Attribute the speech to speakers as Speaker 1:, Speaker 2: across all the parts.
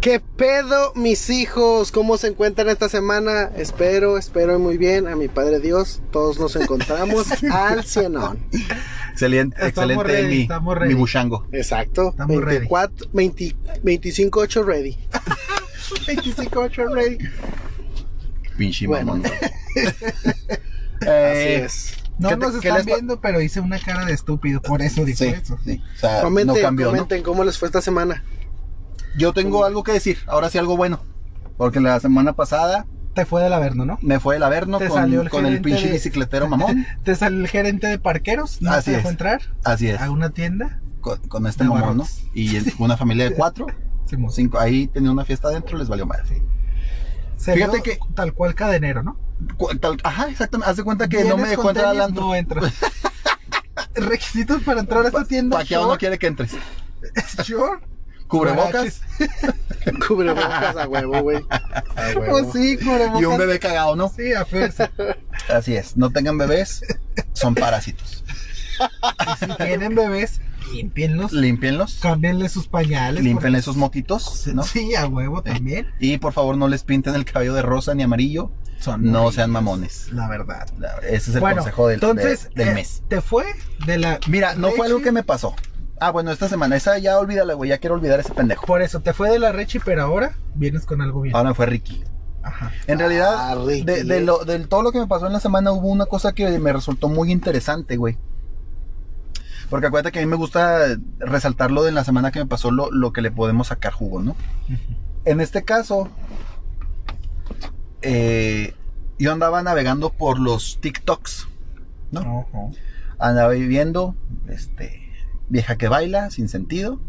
Speaker 1: ¿Qué pedo, mis hijos? ¿Cómo se encuentran esta semana? Espero, espero muy bien. A mi Padre Dios, todos nos encontramos al cienón.
Speaker 2: Excelente,
Speaker 3: Estamos
Speaker 2: excelente
Speaker 3: ready,
Speaker 2: mi,
Speaker 3: estamos
Speaker 2: mi
Speaker 3: ready.
Speaker 2: buchango.
Speaker 1: Exacto.
Speaker 3: Estamos ready.
Speaker 1: 24, 20 25-8 ready. 25-8 ready.
Speaker 2: Pinche
Speaker 1: Bueno.
Speaker 2: mamón.
Speaker 1: Así
Speaker 2: Eh,
Speaker 1: es.
Speaker 3: No
Speaker 2: ¿Qué te-
Speaker 3: nos
Speaker 2: qué
Speaker 3: están viendo, pero hice una cara de estúpido, por eso dijo
Speaker 2: Sí,
Speaker 3: eso.
Speaker 2: sí. O sea,
Speaker 1: Comenten,
Speaker 2: no cambió, ¿no?
Speaker 1: comenten cómo les fue esta semana.
Speaker 2: Yo tengo algo que decir, ahora sí algo bueno. Porque la semana pasada
Speaker 3: Te fue del Averno, ¿no?
Speaker 2: me fue el Averno con,
Speaker 3: salió el
Speaker 2: con el pinche
Speaker 3: de-
Speaker 2: bicicletero mamón.
Speaker 3: Te salió el gerente de parqueros, no
Speaker 2: Así
Speaker 3: te dejó
Speaker 2: es.
Speaker 3: entrar
Speaker 2: Así es.
Speaker 3: a una tienda.
Speaker 2: Con, con este mamón, ¿no? Y el- una familia de cuatro,
Speaker 3: Simón.
Speaker 2: cinco. Ahí tenía una fiesta adentro, les valió madre.
Speaker 3: Se
Speaker 2: Fíjate que-
Speaker 3: tal cual cadenero, ¿no?
Speaker 2: Tal- ajá, exactamente. Haz de cuenta que no me dejó entrar al antro.
Speaker 3: No entro. Requisitos para entrar a esta tienda.
Speaker 2: Paqueado no quiere que entres.
Speaker 3: short,
Speaker 2: Cubrebocas
Speaker 1: Cubrebocas a huevo, güey. A huevo.
Speaker 3: Oh, sí, cubrebocas.
Speaker 2: y un bebé cagado, ¿no?
Speaker 3: Sí, a fuerza.
Speaker 2: Así es. No tengan bebés, son parásitos.
Speaker 3: Y si tienen bebés, límpienlos.
Speaker 2: Límpienlos,
Speaker 3: Cámbienle sus pañales.
Speaker 2: límpienle sus moquitos, ¿no?
Speaker 3: Sí, a huevo también.
Speaker 2: Y por favor no les pinten el cabello de rosa ni amarillo.
Speaker 3: Son
Speaker 2: No sean mamones.
Speaker 3: La verdad.
Speaker 2: Ese es el
Speaker 3: bueno,
Speaker 2: consejo del,
Speaker 3: entonces,
Speaker 2: de- del
Speaker 3: eh,
Speaker 2: mes.
Speaker 3: ¿Te fue de la.
Speaker 2: Mira, no fue algo que me pasó. Ah, bueno, esta semana. Esa ya olvídala, güey. Ya quiero olvidar ese pendejo.
Speaker 3: Por eso, te fue de la Rechi, pero ahora vienes con algo bien.
Speaker 2: Ahora me fue Ricky.
Speaker 3: Ajá.
Speaker 2: En realidad,
Speaker 1: Ah, Ricky.
Speaker 2: de, de lo, de todo lo que me pasó en la semana, hubo una cosa que me resultó muy interesante, güey. Porque acuérdate que a mí me gusta resaltar lo de la semana que me pasó, lo, lo que le podemos sacar jugo, ¿no? En este caso, eh, yo andaba navegando por los TikToks, ¿no? Andaba viviendo, este, vieja que baila, sin sentido,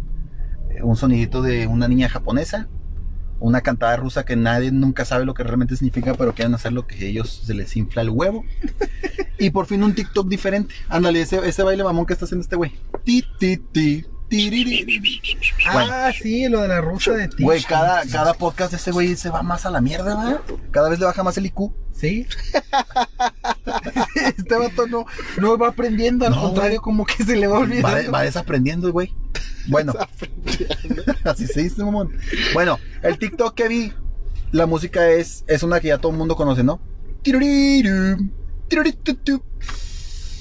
Speaker 2: eh, un sonidito de una niña japonesa, una cantada rusa que nadie nunca sabe lo que realmente significa, pero quieren hacer lo que a ellos se les infla el huevo. y por fin un TikTok diferente. Ándale, ese, ese baile mamón que está haciendo este güey. Ti, ti, ti.
Speaker 3: Ah, sí, lo de la rusa de ti.
Speaker 2: Güey, cada, cada podcast de ese güey se va más a la mierda, ¿verdad? Cada vez le baja más el IQ.
Speaker 3: Sí. este vato no, no va aprendiendo, al
Speaker 2: No,
Speaker 3: contrario,
Speaker 2: güey.
Speaker 3: como que se le va olvidando.
Speaker 2: Va, de- va desaprendiendo, güey. Bueno, así se dice, mamón. Bueno, el TikTok que vi, la música es, es una que ya todo el mundo conoce, ¿no?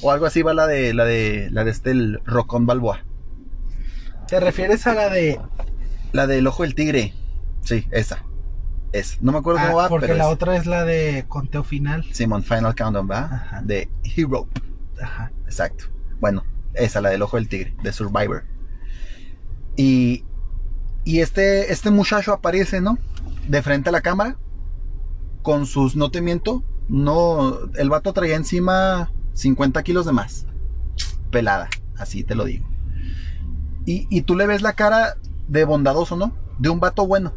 Speaker 2: O algo así va la de la de la de este el Rocón Balboa.
Speaker 3: ¿Te refieres a la de.
Speaker 2: La del ojo del tigre. Sí, esa. Esa. No me acuerdo
Speaker 3: Ah,
Speaker 2: cómo va,
Speaker 3: porque
Speaker 2: pero
Speaker 3: la
Speaker 2: es
Speaker 3: otra es la de conteo final.
Speaker 2: Simon Final Countdown, ¿va?
Speaker 3: Ajá.
Speaker 2: De Hero.
Speaker 3: Ajá.
Speaker 2: Exacto. Bueno, esa, la del ojo del tigre, de Survivor. Y, y este, este muchacho aparece, ¿no? De frente a la cámara, con sus, no te miento, no, el vato traía encima 50 kilos de más. Pelada, así te lo digo. Y, y tú le ves la cara de bondadoso, ¿no? De un vato bueno,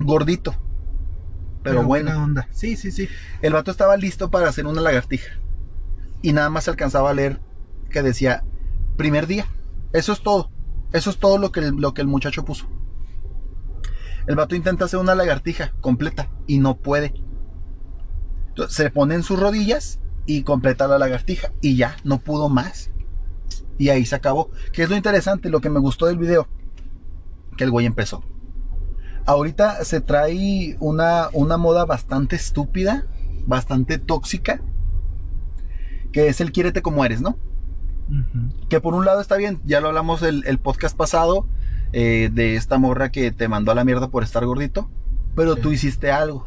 Speaker 2: gordito, pero, bueno.
Speaker 3: buena onda. Sí, sí, sí.
Speaker 2: El vato estaba listo para hacer una lagartija. Y nada más se alcanzaba a leer que decía, primer día. Eso es todo. Eso es todo lo que el, lo que el muchacho puso. El vato intenta hacer una lagartija completa y no puede. Entonces, se pone en sus rodillas y completa la lagartija. Y ya, no pudo más. Y ahí se acabó. ¿Qué es lo interesante? Lo que me gustó del video. Que el güey empezó. Ahorita se trae una, una moda bastante estúpida, bastante tóxica, que es el quiérete como eres, ¿no? Que por un lado está bien, ya lo hablamos el, el podcast pasado, eh, de esta morra que te mandó a la mierda por estar gordito, pero
Speaker 3: Sí.
Speaker 2: tú hiciste algo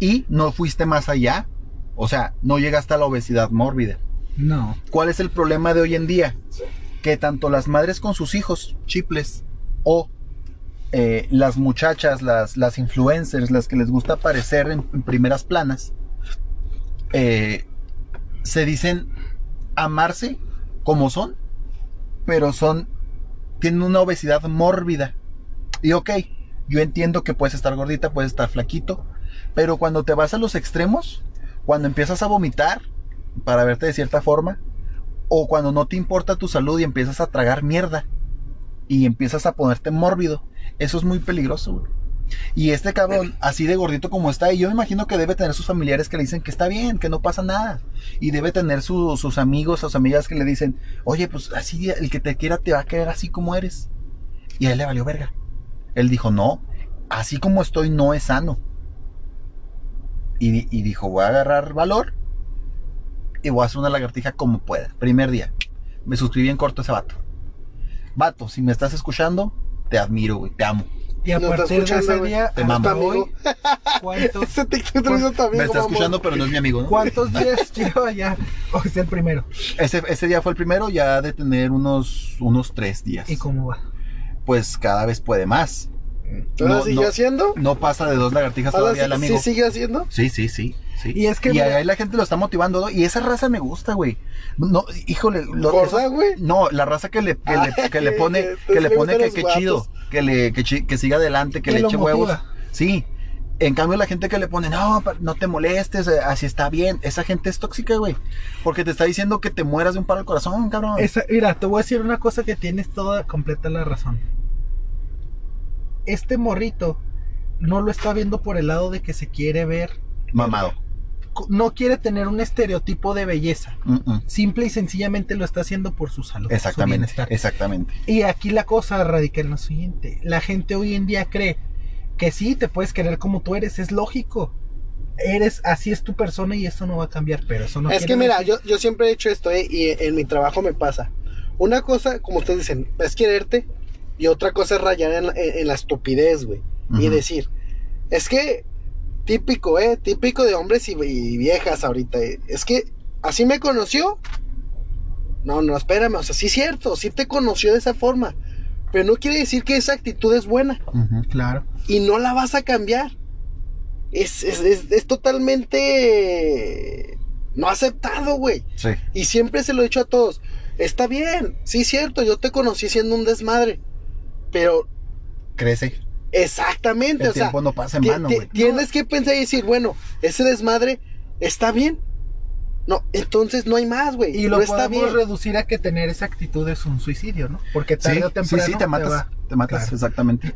Speaker 2: y no fuiste más allá, o sea, no llegaste a la obesidad mórbida.
Speaker 3: No.
Speaker 2: ¿Cuál es el problema de hoy en día? Que tanto las madres con sus hijos, chiples, o eh, las muchachas, las, las influencers, las que les gusta aparecer en, primeras planas, eh, se dicen amarse como son, pero son, tienen una obesidad mórbida. Y ok, yo entiendo que puedes estar gordita, puedes estar flaquito, pero cuando te vas a los extremos, cuando empiezas a vomitar, para verte de cierta forma, o cuando no te importa tu salud y empiezas a tragar mierda y empiezas a ponerte mórbido, eso es muy peligroso. Y este cabrón, así de gordito como está, y yo me imagino que debe tener sus familiares que le dicen que está bien, que no pasa nada. Y debe tener su- sus amigos, sus amigas que le dicen, oye, pues así, el que te quiera te va a querer así como eres. Y a él le valió verga. Él dijo, no, así como estoy no es sano. Y, y dijo, voy a agarrar valor y voy a hacer una lagartija como pueda. Primer día. Me suscribí en corto a ese vato. Vato, si me estás escuchando, te admiro, güey, te amo.
Speaker 3: Y a
Speaker 1: No
Speaker 3: partir de ese día
Speaker 2: Te
Speaker 3: hasta hoy, ¿cuántos,
Speaker 1: Ese amigo,
Speaker 2: me está escuchando, pero no es mi amigo, ¿no?
Speaker 3: ¿Cuántos días lleva ya? O es el primero.
Speaker 2: Ese, ese día fue el primero, ya de tener unos, unos tres días.
Speaker 3: ¿Y cómo va?
Speaker 2: Pues cada vez puede más.
Speaker 1: ¿Todavía
Speaker 2: No,
Speaker 1: siguió
Speaker 2: no.
Speaker 1: haciendo?
Speaker 2: No pasa de dos lagartijas
Speaker 1: ¿Ahora
Speaker 2: todavía
Speaker 1: sí,
Speaker 2: el amigo.
Speaker 1: sí sigue haciendo?
Speaker 2: Sí, sí, sí. Sí.
Speaker 3: Y es que,
Speaker 2: y ahí la gente lo está motivando, ¿no? Y esa raza me gusta, güey. No, híjole. lo-
Speaker 1: ¿Gorda,
Speaker 2: esos-
Speaker 1: güey?
Speaker 2: No, la raza que le, que le, que le
Speaker 1: Ay,
Speaker 2: pone, que le pone que, que chido, que le, que, que siga adelante, que, le eche huevos. Sí. En cambio, la gente que le pone, no, no te molestes, eh, así está bien. Esa gente es tóxica, güey. Porque te está diciendo que te mueras de un paro al corazón, cabrón.
Speaker 3: Esa- mira, te voy a decir una cosa que tienes toda completa la razón. Este morrito no lo está viendo por el lado de que se quiere ver,
Speaker 2: Mamado.
Speaker 3: no quiere tener un estereotipo de belleza. Simple y sencillamente lo está haciendo por su salud, su
Speaker 2: Exactamente.
Speaker 3: bienestar.
Speaker 2: Exactamente.
Speaker 3: Y aquí la cosa radica en lo siguiente. La gente hoy en día cree que sí, te puedes querer como tú eres, es lógico. Eres, así es tu persona y esto no va a cambiar, pero eso no
Speaker 1: es que mira, yo, yo siempre he hecho esto, ¿eh? y en mi trabajo me pasa. Una cosa, como ustedes dicen, es quererte, y otra cosa es rayar en la, en- en la estupidez, güey. Y decir, es que, típico, ¿eh? Típico de hombres y, y viejas ahorita, ¿eh? Es que, así me conoció. No, no, espérame, o sea, sí es cierto, sí te conoció de esa forma. Pero no quiere decir que esa actitud es buena.
Speaker 3: Claro.
Speaker 1: y no la vas a cambiar. Es, es, es, es totalmente no aceptado, güey.
Speaker 2: Sí.
Speaker 1: Y siempre se lo he dicho a todos. Está bien, sí es cierto, yo te conocí siendo un desmadre. Pero
Speaker 2: Crece.
Speaker 1: Exactamente,
Speaker 2: El
Speaker 1: o sea,
Speaker 2: no pasa en vano, güey.
Speaker 1: tienes que pensar y decir, bueno, ese desmadre está bien. No, entonces no hay más, güey.
Speaker 3: Y lo
Speaker 1: no está
Speaker 3: podemos
Speaker 1: bien.
Speaker 3: reducir a que tener esa actitud es un suicidio, ¿no? Porque tarde
Speaker 2: Sí,
Speaker 3: o
Speaker 2: sí,
Speaker 3: temprano
Speaker 2: sí, te matas.
Speaker 3: va-
Speaker 2: Te matas,
Speaker 3: Claro.
Speaker 2: exactamente.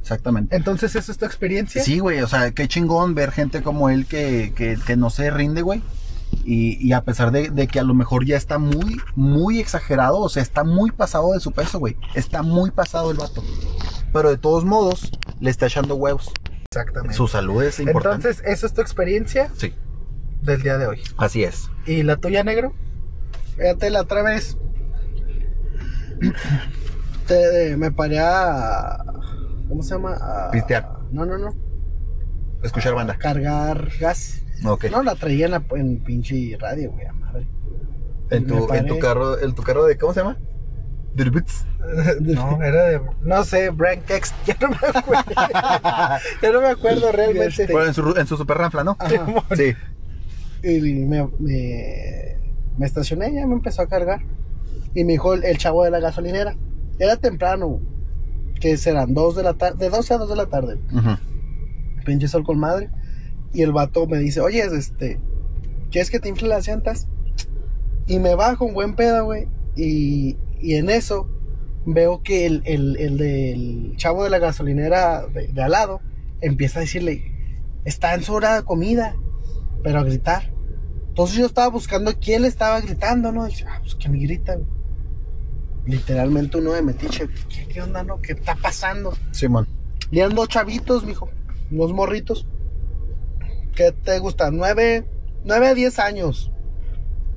Speaker 2: Exactamente.
Speaker 3: Entonces, ¿esa es tu experiencia?
Speaker 2: Sí, güey, o sea, qué chingón ver gente como él que, que, que no se rinde, güey. Y, y a pesar de, de que a lo mejor ya está muy, muy exagerado, o sea, está muy pasado de su peso, güey. Está muy pasado el vato. Pero de todos modos, le está echando huevos.
Speaker 3: Exactamente.
Speaker 2: Su salud es importante.
Speaker 3: Entonces, ¿esa es tu experiencia
Speaker 2: sí,
Speaker 3: del día de hoy?
Speaker 2: así es.
Speaker 3: ¿Y la tuya, negro?
Speaker 1: Fíjate, la otra vez te- me paré a. ¿Cómo se llama? A-
Speaker 2: Pistear.
Speaker 1: No, no, no.
Speaker 2: Escuchar banda.
Speaker 1: Cargar gas. No, la traía en, la, en pinche radio, güey, madre.
Speaker 2: en, tu, en tu carro, en tu carro de, ¿cómo se llama?
Speaker 3: No, era de. No sé, Brian Kex. Ya no me acuerdo. ya no me acuerdo realmente.
Speaker 2: Bueno, en su, en su super ranfla, ¿no?
Speaker 1: Ajá.
Speaker 2: Sí.
Speaker 1: Y me, me, me estacioné, ya me empezó a cargar. Y me dijo el, el chavo de la gasolinera. Era temprano, que serán dos de la tarde, de 12 a 2 de la tarde.
Speaker 2: Ujú.
Speaker 1: pinche sol con madre. Y el vato me dice, oye, este, ¿quieres que te infle las llantas? Y me bajo un buen pedo, güey. Y, y en eso veo que el, el, el del chavo de la gasolinera de, de al lado empieza a decirle, está en su hora de comida, pero a gritar. Entonces yo estaba buscando quién le estaba gritando, ¿no? Y dice, ah, pues que me grita. Literalmente uno de metiche, ¿qué, qué onda, no? ¿Qué está pasando?
Speaker 2: Simón.
Speaker 1: Eran dos chavitos, mijo. Dos morritos. ¿Qué te gusta? Nueve, nueve a diez años.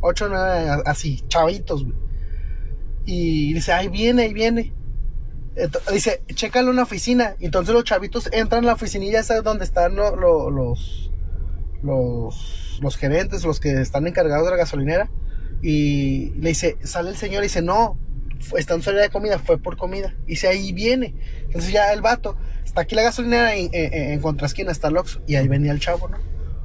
Speaker 1: Ocho, nueve, así, chavitos, güey. Y dice, ahí viene, ahí viene. Ento- dice, chécalo en la oficina. Entonces los chavitos entran a la oficinilla esa donde están lo- lo- los, los, los gerentes, los que están encargados de la gasolinera. Y le dice, sale el señor y dice, no, fue- está en su área de comida, fue por comida. Y dice, ahí viene. Entonces ya el vato, está aquí la gasolinera en, en, en contraesquina, está el Oxxo, y ahí venía el chavo, ¿no?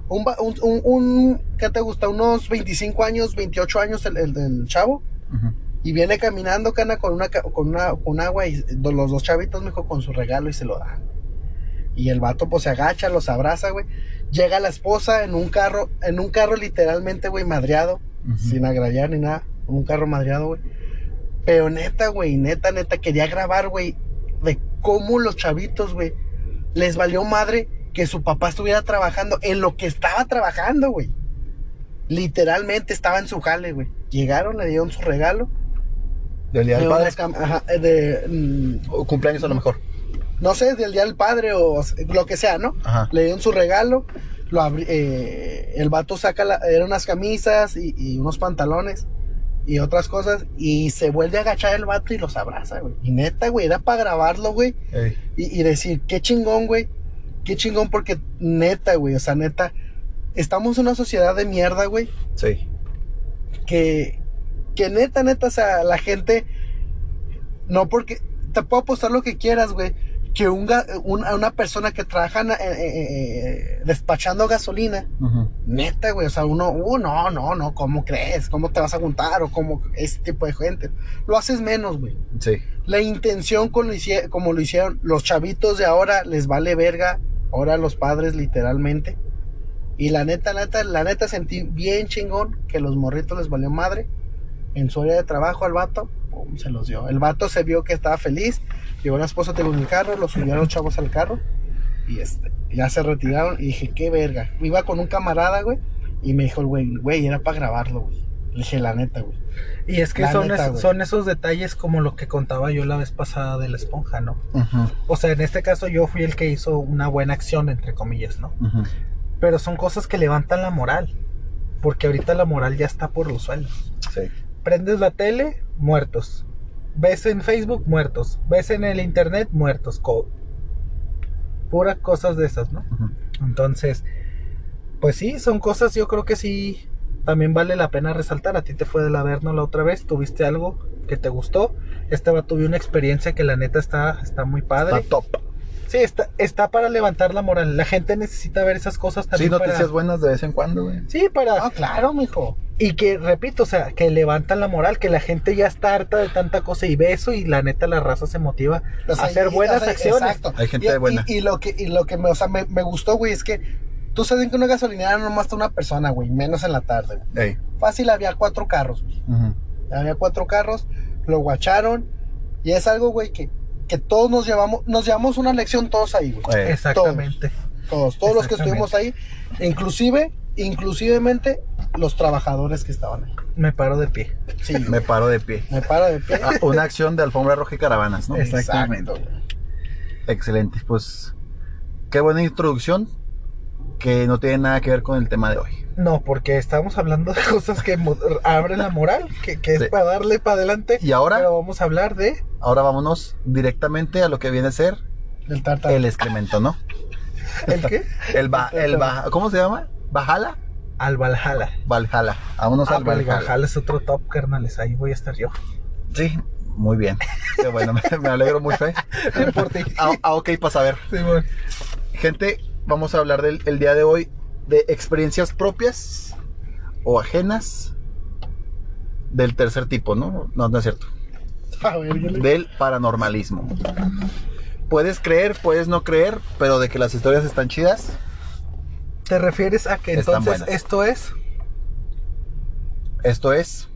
Speaker 1: Un, un, un, ¿qué te gusta? Unos 25 años, 28 años el, el chavo.
Speaker 2: Ujú.
Speaker 1: Y viene caminando, cana, con una, con una, con agua y los dos chavitos, mijo, con su regalo y se lo dan. Y el vato, pues, se agacha, los abraza, güey. Llega la esposa en un carro, en un carro literalmente, güey, madreado, sin agraviar ni nada. Un carro madreado, güey. Pero neta, güey, neta, neta, quería grabar, güey, de cómo los chavitos, güey, les valió madre que su papá estuviera trabajando en lo que estaba trabajando, güey. Literalmente estaba en su jale, güey. Llegaron, le dieron su regalo.
Speaker 2: Del día del
Speaker 1: de
Speaker 2: padre.
Speaker 1: ajá, eh, de, mm,
Speaker 2: O cumpleaños a lo mejor.
Speaker 1: no sé, del día del padre o lo que sea, ¿no?
Speaker 2: Ajá.
Speaker 1: Le dieron su regalo, lo abri- eh, el vato saca, la- eran unas camisas y, y unos pantalones y otras cosas y se vuelve a agachar el vato y los abraza, güey. Y neta, güey, era para grabarlo, güey.
Speaker 2: Ey.
Speaker 1: Y, y decir, qué chingón, güey. Qué chingón porque neta, güey, o sea, neta, estamos en una sociedad de mierda, güey
Speaker 2: Sí.
Speaker 1: que, que neta, neta, o sea, la gente, no porque, te puedo apostar lo que quieras, güey, que un una, persona que trabaja eh, eh, eh, despachando gasolina, neta, güey, o sea, uno, uh, no, no, no, ¿cómo crees? ¿Cómo te vas a juntar? O cómo, ese tipo de gente. Lo haces menos, güey.
Speaker 2: Sí.
Speaker 1: La intención con lo hicie- como lo hicieron los chavitos de ahora, les vale verga, ahora los padres literalmente. Y la neta, neta, la neta sentí bien chingón que los morritos les valió madre. En su área de trabajo al vato, pum, se los dio. El vato se vio que estaba feliz, llevó a la esposa tengo en el carro, los subieron los chavos al carro y este, ya se retiraron y dije, qué verga. Iba con un camarada, güey, y me dijo el güey, güey, era para grabarlo, güey. Le dije, la neta, güey.
Speaker 3: Y es que
Speaker 1: La
Speaker 3: son,
Speaker 1: neta,
Speaker 3: es-
Speaker 1: güey.
Speaker 3: son esos detalles como lo que contaba yo la vez pasada de la esponja, ¿no? O sea, en este caso yo fui el que hizo una buena acción, entre comillas, ¿no? Pero son cosas que levantan la moral. Porque ahorita la moral ya está por los suelos.
Speaker 2: Sí.
Speaker 3: Prendes la tele, muertos. Ves en Facebook, muertos. Ves en el internet, muertos. Co- Puras cosas de esas, ¿no? Entonces, pues sí, son cosas yo creo que sí también vale la pena resaltar. A ti te fue del Averno la otra vez, tuviste algo que te gustó. Este va tuve una experiencia que la neta está, está muy padre.
Speaker 2: Está top.
Speaker 3: Sí, está, está para levantar la moral. La gente necesita ver esas cosas
Speaker 2: Sí,
Speaker 3: también.
Speaker 2: noticias
Speaker 3: para,
Speaker 2: buenas de vez en cuando, güey.
Speaker 3: Sí, para.
Speaker 1: Ah, claro, mijo.
Speaker 3: Y que, repito, o sea, que levantan la moral, que la gente ya está harta de tanta cosa y ve eso y la neta la raza se motiva
Speaker 1: O sea,
Speaker 3: a hacer
Speaker 1: y-
Speaker 3: buenas
Speaker 1: o sea,
Speaker 3: acciones.
Speaker 1: Exacto.
Speaker 2: Hay gente
Speaker 1: y,
Speaker 2: buena.
Speaker 1: Y, y lo que, y lo que me, o sea, me, me gustó, güey, es que tú sabes que una gasolinera nomás está una persona, güey, menos en la tarde.
Speaker 2: Ey.
Speaker 1: Fácil había cuatro carros, güey. Había cuatro carros, lo guacharon. Y es algo, güey, que, que todos nos llevamos, nos llevamos una lección todos ahí, güey.
Speaker 2: Ey.
Speaker 3: Exactamente.
Speaker 1: Todos, todos los que estuvimos ahí. Inclusive, inclusivemente los trabajadores que estaban ahí.
Speaker 3: Me paro de pie.
Speaker 1: Sí,
Speaker 2: Me
Speaker 1: me,
Speaker 2: paro de pie.
Speaker 1: me para de pie.
Speaker 2: Ah, una acción de alfombra roja y caravanas, ¿no?
Speaker 3: Exactamente.
Speaker 1: Exacto, güey.
Speaker 2: Excelente. Pues qué buena introducción que no tiene nada que ver con el tema de hoy.
Speaker 3: No, porque estamos hablando de cosas que abren la moral, que, que es
Speaker 2: Sí.
Speaker 3: para darle para adelante.
Speaker 2: Y ahora,
Speaker 3: Pero vamos a hablar de
Speaker 2: ahora vámonos directamente a lo que viene a ser
Speaker 1: El tártaro.
Speaker 2: el excremento, ¿no?
Speaker 3: el qué?
Speaker 2: El ba, el ba- ¿cómo se llama? ¿Bajala?
Speaker 3: Al Valhalla.
Speaker 2: Valhalla. Vámonos
Speaker 3: Ah,
Speaker 2: al
Speaker 3: el
Speaker 2: Valhalla.
Speaker 3: Valhalla es otro top, carnales. Ahí voy a estar yo.
Speaker 2: Sí, muy bien. Qué bueno, me, me alegro mucho, ¿eh?
Speaker 3: Por ti.
Speaker 2: Ah, ah, ok, para saber.
Speaker 3: Sí, bueno.
Speaker 2: Gente, vamos a hablar del el día de hoy de experiencias propias o ajenas del tercer tipo, ¿no? No, no es cierto.
Speaker 1: A ver, yo le-
Speaker 2: Del paranormalismo. Puedes creer, puedes no creer, pero de que las historias están chidas,
Speaker 3: ¿Te refieres a que entonces esto es
Speaker 2: esto es.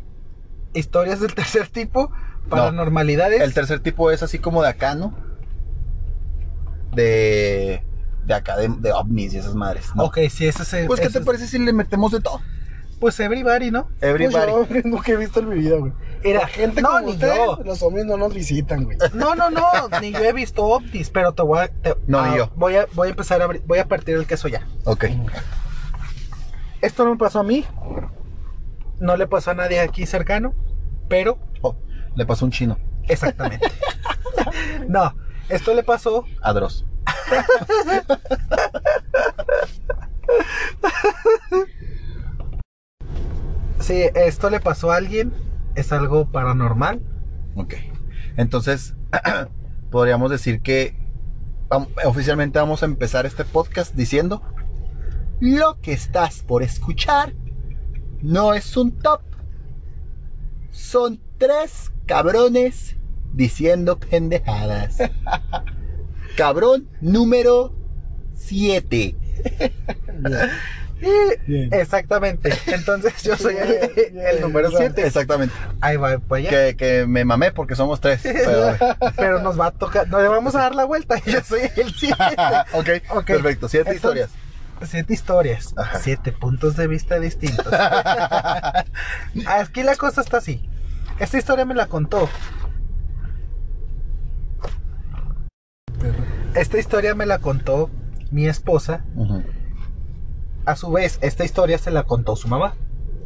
Speaker 3: historias del tercer tipo, paranormalidades?
Speaker 2: El tercer tipo es así como de acá, ¿no? De. De acá, de, de ovnis y esas madres. ¿no?
Speaker 3: Ok, si ese es el-
Speaker 2: Pues, ¿qué te
Speaker 3: es-
Speaker 2: parece si le metemos de todo?
Speaker 3: Pues everybody, ¿no?
Speaker 1: Pues
Speaker 2: Everybody.
Speaker 1: yo nunca he visto en mi vida, güey.
Speaker 3: Era
Speaker 1: gente
Speaker 3: no,
Speaker 1: como
Speaker 3: ni
Speaker 1: ustedes,
Speaker 3: yo.
Speaker 1: los hombres no nos visitan, güey.
Speaker 3: No, no, no, ni yo he visto ovnis, pero te voy a... te-
Speaker 2: No,
Speaker 3: ah,
Speaker 2: ni yo.
Speaker 3: Voy a, voy a empezar a abrir, voy a partir el queso ya.
Speaker 2: Ok.
Speaker 3: Esto no me pasó a mí, no le pasó a nadie aquí cercano, pero
Speaker 2: Oh, le pasó un chino.
Speaker 3: exactamente. no, esto le pasó
Speaker 2: A Dross.
Speaker 3: Sí, esto le pasó a alguien, es algo paranormal.
Speaker 2: Ok. Entonces, podríamos decir que oficialmente vamos a empezar este podcast diciendo lo que estás por escuchar no es un top. Son tres cabrones diciendo pendejadas. Cabrón número 7.
Speaker 1: Bien.
Speaker 3: Exactamente. Entonces yo soy el, número
Speaker 1: bien.
Speaker 3: 7.
Speaker 2: Exactamente.
Speaker 3: Ahí va, para allá.
Speaker 2: Que, que me mamé porque somos tres. Pero,
Speaker 3: Pero nos va a tocar, no le vamos a dar la vuelta. Yo soy el 7.
Speaker 2: ok,
Speaker 3: Ok.
Speaker 2: perfecto. Siete
Speaker 3: Entonces-
Speaker 2: historias.
Speaker 3: Siete historias,
Speaker 2: Ajá.
Speaker 3: siete puntos de vista distintos. Aquí la cosa está así. Esta historia me la contó Esta historia me la contó mi esposa. A su vez, esta historia se la contó su mamá.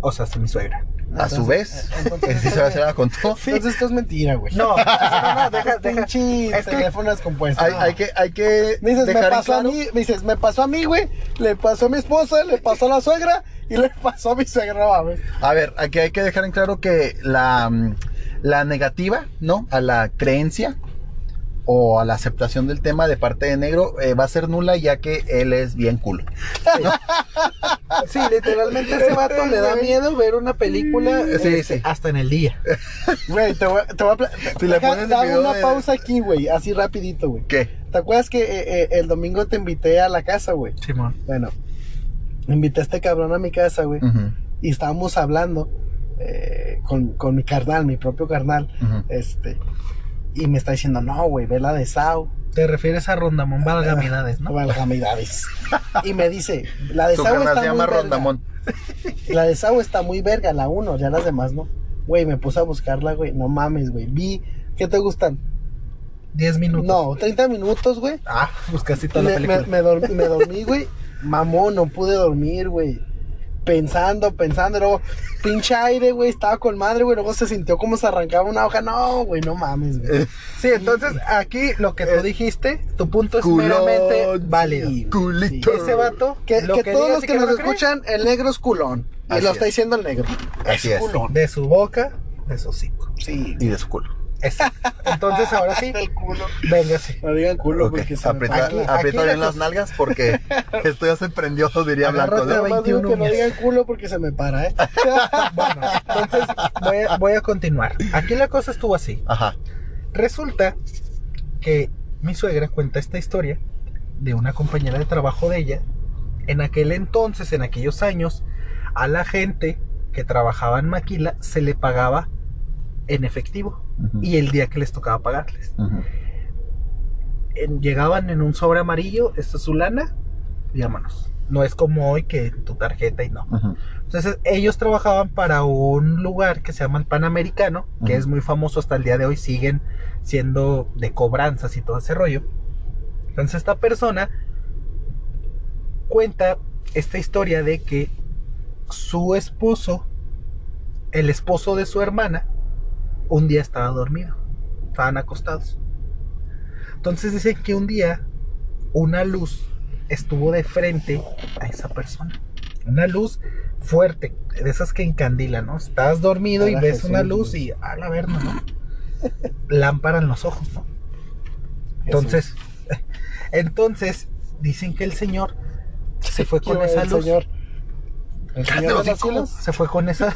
Speaker 3: O sea, sí, mi suegra.
Speaker 2: A su vez,
Speaker 1: entonces-
Speaker 2: sí se la- contó.
Speaker 1: Entonces esto es mentira, güey.
Speaker 3: No, no, no, deja, deja.
Speaker 1: Pinche
Speaker 3: Es que-
Speaker 1: teléfono descompuesto.
Speaker 2: Hay, hay que, hay que
Speaker 1: Me dices, me
Speaker 2: dejar en
Speaker 1: pasó a
Speaker 2: claro-
Speaker 1: mí, me dices, me pasó a mí, güey, le pasó a mi esposa, le pasó a la suegra y le pasó a mi suegra, no mames.
Speaker 2: A ver, aquí hay que dejar en claro que la, mm, la negativa, ¿no? A la creencia o a la aceptación del tema de parte de negro eh, va a ser nula ya que él es bien culo.
Speaker 3: Sí, literalmente ese vato le da miedo ver una película
Speaker 2: Sí,
Speaker 3: este,
Speaker 2: sí.
Speaker 3: hasta en el día.
Speaker 1: Güey, te voy, a- te voy a...
Speaker 2: Si le pones
Speaker 1: una
Speaker 2: de-
Speaker 1: pausa aquí, güey, así rapidito, güey.
Speaker 2: ¿Qué?
Speaker 1: ¿Te acuerdas que eh, eh, el domingo te invité a la casa, güey?
Speaker 3: Simón.
Speaker 1: Bueno, invité a este cabrón a mi casa, güey, y estábamos hablando eh, con, con mi carnal, mi propio carnal, este, y me está diciendo, no, güey, ve la de Sao.
Speaker 3: Te refieres a Rondamón Valgamidades, ¿no?
Speaker 1: Valgamidades. y me dice, la de
Speaker 2: Su
Speaker 1: Sao está
Speaker 2: se
Speaker 1: muy
Speaker 2: llama
Speaker 1: verga.
Speaker 2: Rondamón.
Speaker 1: La de Sao está muy verga, la uno, ya las demás no. Güey, me puse a buscarla, güey. No mames, güey. Vi, ¿qué te gustan?
Speaker 3: 10 minutos.
Speaker 1: No, 30 minutos, güey.
Speaker 3: Ah, casi toda la
Speaker 1: Me,
Speaker 3: película.
Speaker 1: me, me dor- me dormí, güey. Mamón, no pude dormir, güey. Pensando, pensando, luego, pinche aire, güey, estaba con madre, güey, luego se sintió como se arrancaba una hoja, no, güey, no mames, güey.
Speaker 3: Sí, entonces aquí lo que tú dijiste, tu punto es
Speaker 2: Culón,
Speaker 3: meramente válido.
Speaker 2: Culito.
Speaker 1: sí.
Speaker 3: Ese vato,
Speaker 1: Que,
Speaker 3: lo
Speaker 1: que
Speaker 3: que
Speaker 1: todos los que
Speaker 3: no
Speaker 1: nos escuchan, el negro es culón. Y lo
Speaker 2: es.
Speaker 1: está diciendo el negro.
Speaker 2: Así es.
Speaker 1: culón.
Speaker 3: de su boca, de su hocico.
Speaker 1: Sí.
Speaker 2: Y de su culo.
Speaker 3: Entonces ahora sí,
Speaker 1: El culo.
Speaker 3: véngase.
Speaker 1: No digan culo porque se me
Speaker 2: aprieta.
Speaker 3: Aquí-
Speaker 2: aprieta
Speaker 3: aquí
Speaker 2: bien
Speaker 3: la
Speaker 2: las
Speaker 3: cosa-
Speaker 2: nalgas porque esto ya se prendió, diría Blanco.
Speaker 1: Digo
Speaker 3: 21
Speaker 1: que no digan culo porque se me para, ¿eh?
Speaker 3: Bueno, entonces voy a, voy a continuar. Aquí la cosa estuvo así.
Speaker 2: Ajá.
Speaker 3: Resulta que mi suegra cuenta esta historia de una compañera de trabajo de ella. En aquel entonces, en aquellos años, a la gente que trabajaba en Maquila se le pagaba en efectivo Y el día que les tocaba pagarles. En- llegaban en un sobre amarillo, esta es su lana, llámanos. No es como hoy que tu tarjeta y no. Entonces ellos trabajaban para un lugar que se llama el Panamericano, que es muy famoso hasta el día de hoy, siguen siendo de cobranzas y todo ese rollo. Entonces esta persona cuenta esta historia de que su esposo, el esposo de su hermana, un día estaba dormido, estaban acostados. Entonces dicen que un día una luz estuvo de frente a esa persona. Una luz fuerte, de esas que encandilan, ¿no? Estás dormido y ves
Speaker 1: Jesús,
Speaker 3: una luz y a la verga, ¿no? Lámpara en los ojos, ¿no? Entonces, entonces dicen que el señor se fue con esa luz.
Speaker 1: señor. El señor de.
Speaker 3: Se fue con esa.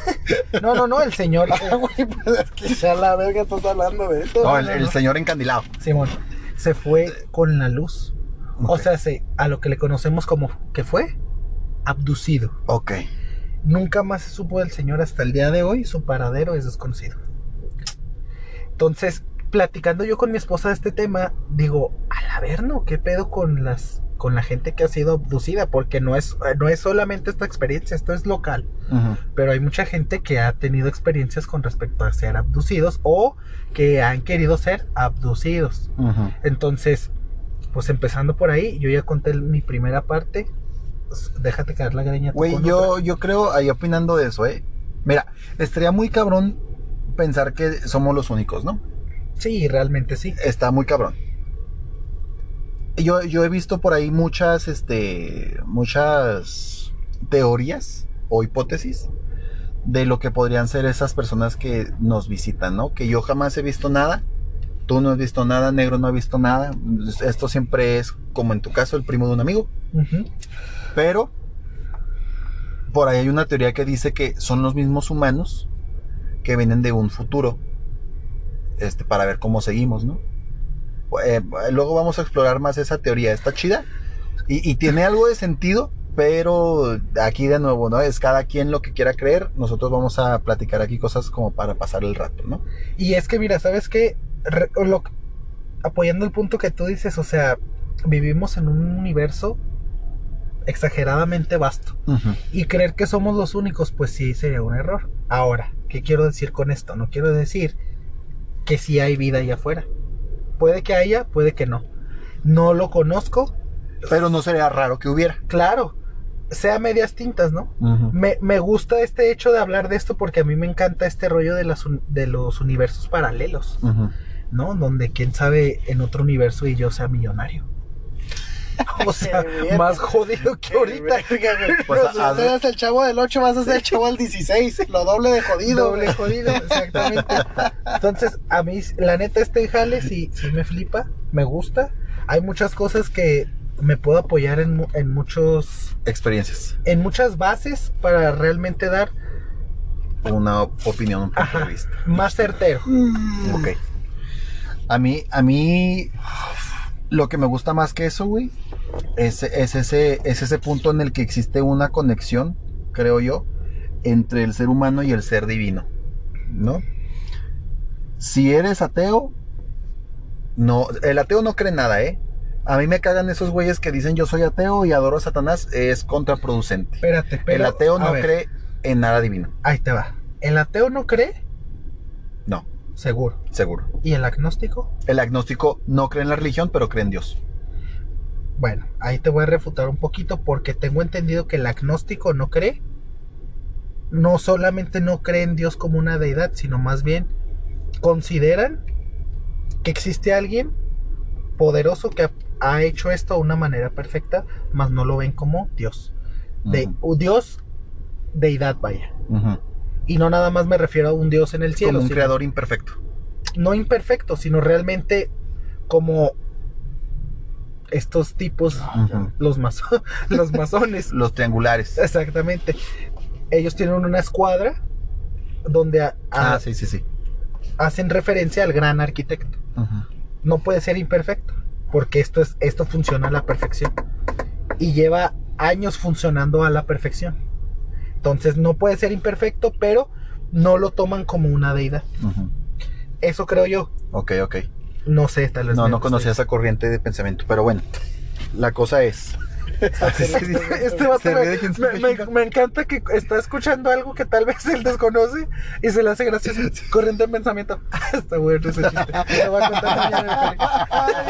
Speaker 3: No, no, no, el señor.
Speaker 1: Ah, güey, pues es que ya la verga estás hablando de eso.
Speaker 2: No, el,
Speaker 3: no,
Speaker 2: el
Speaker 3: no.
Speaker 2: señor encandilado.
Speaker 3: Simón, se fue con la luz. O sea, se, a lo que le conocemos como que fue abducido.
Speaker 2: Ok.
Speaker 3: Nunca más se supo del señor hasta el día de hoy, su paradero es desconocido. Entonces, platicando yo con mi esposa de este tema, digo, a la ver, ¿no? ¿Qué pedo con las con la gente que ha sido abducida? Porque no es, no es solamente esta experiencia, esto es local. Pero hay mucha gente que ha tenido experiencias con respecto a ser abducidos o que han querido ser abducidos. Entonces, pues empezando por ahí, yo ya conté mi primera parte. Déjate caer la greña.
Speaker 2: Güey, yo,
Speaker 3: otra.
Speaker 2: yo creo, ahí opinando de eso, eh. Mira, estaría muy cabrón pensar que somos los únicos, ¿no?
Speaker 3: Sí, realmente sí.
Speaker 2: Está muy cabrón. Yo, yo he visto por ahí muchas, este, muchas teorías o hipótesis de lo que podrían ser esas personas que nos visitan, ¿no? Que yo jamás he visto nada, tú no has visto nada, negro no ha visto nada. Esto siempre es, como en tu caso, el primo de un amigo. Pero por ahí hay una teoría que dice que son los mismos humanos que vienen de un futuro. Este, para ver cómo seguimos, ¿no? Eh, luego vamos a explorar más esa teoría. Está chida. Y, y tiene algo de sentido. Pero aquí de nuevo, ¿no? Es cada quien lo que quiera creer. Nosotros vamos a platicar aquí cosas como para pasar el rato, ¿no?
Speaker 3: Y es que, mira, ¿sabes qué? Re- lo- apoyando el punto que tú dices, o sea, vivimos en un universo exageradamente vasto. Y creer que somos los únicos, pues sí sería un error. Ahora, ¿qué quiero decir con esto? No quiero decir que sí hay vida allá afuera. Puede que haya, puede que no. No lo conozco.
Speaker 2: Pero no sería raro que hubiera.
Speaker 3: Claro, sea medias tintas, ¿no? Me, me gusta este hecho de hablar de esto porque a mí me encanta este rollo de, las, un- de los universos paralelos. ¿no? Donde quién sabe en otro universo y yo sea millonario. O sea, más jodido que ahorita.
Speaker 2: Pues,
Speaker 1: si eres el chavo del 8, vas a ser el chavo del 16. Lo doble de jodido.
Speaker 3: Doble jodido, exactamente. Entonces, a mí, la neta, este jale sí, sí me flipa, me gusta. Hay muchas cosas que me puedo apoyar en, en muchos
Speaker 2: Experiencias.
Speaker 3: en muchas bases para realmente dar
Speaker 2: Una opinión, un punto
Speaker 3: Ajá.
Speaker 2: de vista.
Speaker 3: más certero.
Speaker 2: Ok. A mí, a mí, lo que me gusta más que eso, güey, es, es ese, es ese punto en el que existe una conexión, creo yo, entre el ser humano y el ser divino, ¿no? Si eres ateo, no, el ateo no cree nada, ¿eh? A mí me cagan esos güeyes que dicen yo soy ateo y adoro a Satanás, es contraproducente.
Speaker 3: Espérate, pero.
Speaker 2: el ateo no
Speaker 3: ver,
Speaker 2: cree en nada divino.
Speaker 3: Ahí te va. ¿El ateo no cree?
Speaker 2: No,
Speaker 3: Seguro.
Speaker 2: seguro.
Speaker 3: ¿Y el agnóstico?
Speaker 2: El agnóstico no cree en la religión, pero cree en Dios.
Speaker 3: Bueno, ahí te voy a refutar un poquito porque tengo entendido que el agnóstico no cree. No solamente no cree en Dios como una deidad, sino más bien consideran que existe alguien poderoso que ha, ha hecho esto de una manera perfecta, mas no lo ven como Dios. De, Dios, deidad, vaya. Y no nada más me refiero a un Dios en el cielo.
Speaker 2: Como un
Speaker 3: sino-
Speaker 2: creador imperfecto.
Speaker 3: no imperfecto, sino realmente como estos tipos, los, maso- los masones.
Speaker 2: Los triangulares.
Speaker 3: Exactamente. Ellos tienen una escuadra donde a- a-
Speaker 2: Ah, sí, sí, sí.
Speaker 3: hacen referencia al gran arquitecto. No puede ser imperfecto, porque esto, es, esto funciona a la perfección. Y lleva años funcionando a la perfección. Entonces no puede ser imperfecto, pero no lo toman como una deidad. Eso creo yo.
Speaker 2: Ok, ok.
Speaker 3: No sé, tal vez.
Speaker 2: No, no conocía esa corriente de pensamiento, pero bueno. La cosa es.
Speaker 3: Este vato
Speaker 2: Se
Speaker 3: me, me- me- me encanta que está escuchando algo que tal vez él desconoce y se le hace gracioso. Corriente de pensamiento. Está bueno ese chiste. Lo voy a contar mañana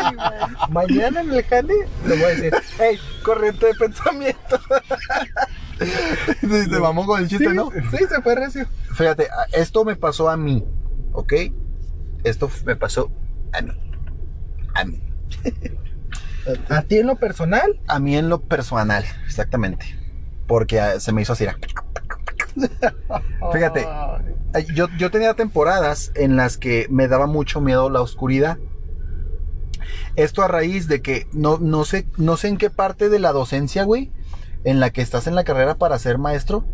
Speaker 3: en el. Mañana en el jale le voy a decir, hey, corriente de pensamiento.
Speaker 2: Se mamó con el chiste,
Speaker 3: sí,
Speaker 2: ¿no?
Speaker 3: Sí, se fue recio.
Speaker 2: Fíjate, esto me pasó a mí, ¿ok? Esto me pasó a mí. A mí.
Speaker 3: A ti en lo personal,
Speaker 2: A mí en lo personal, exactamente. Porque ah, se me hizo así. Fíjate, Yo, yo tenía temporadas en las que me daba mucho miedo la oscuridad. Esto a raíz de que no, no, sé, no sé en qué parte de la docencia, güey, en la que estás en la carrera para ser maestro,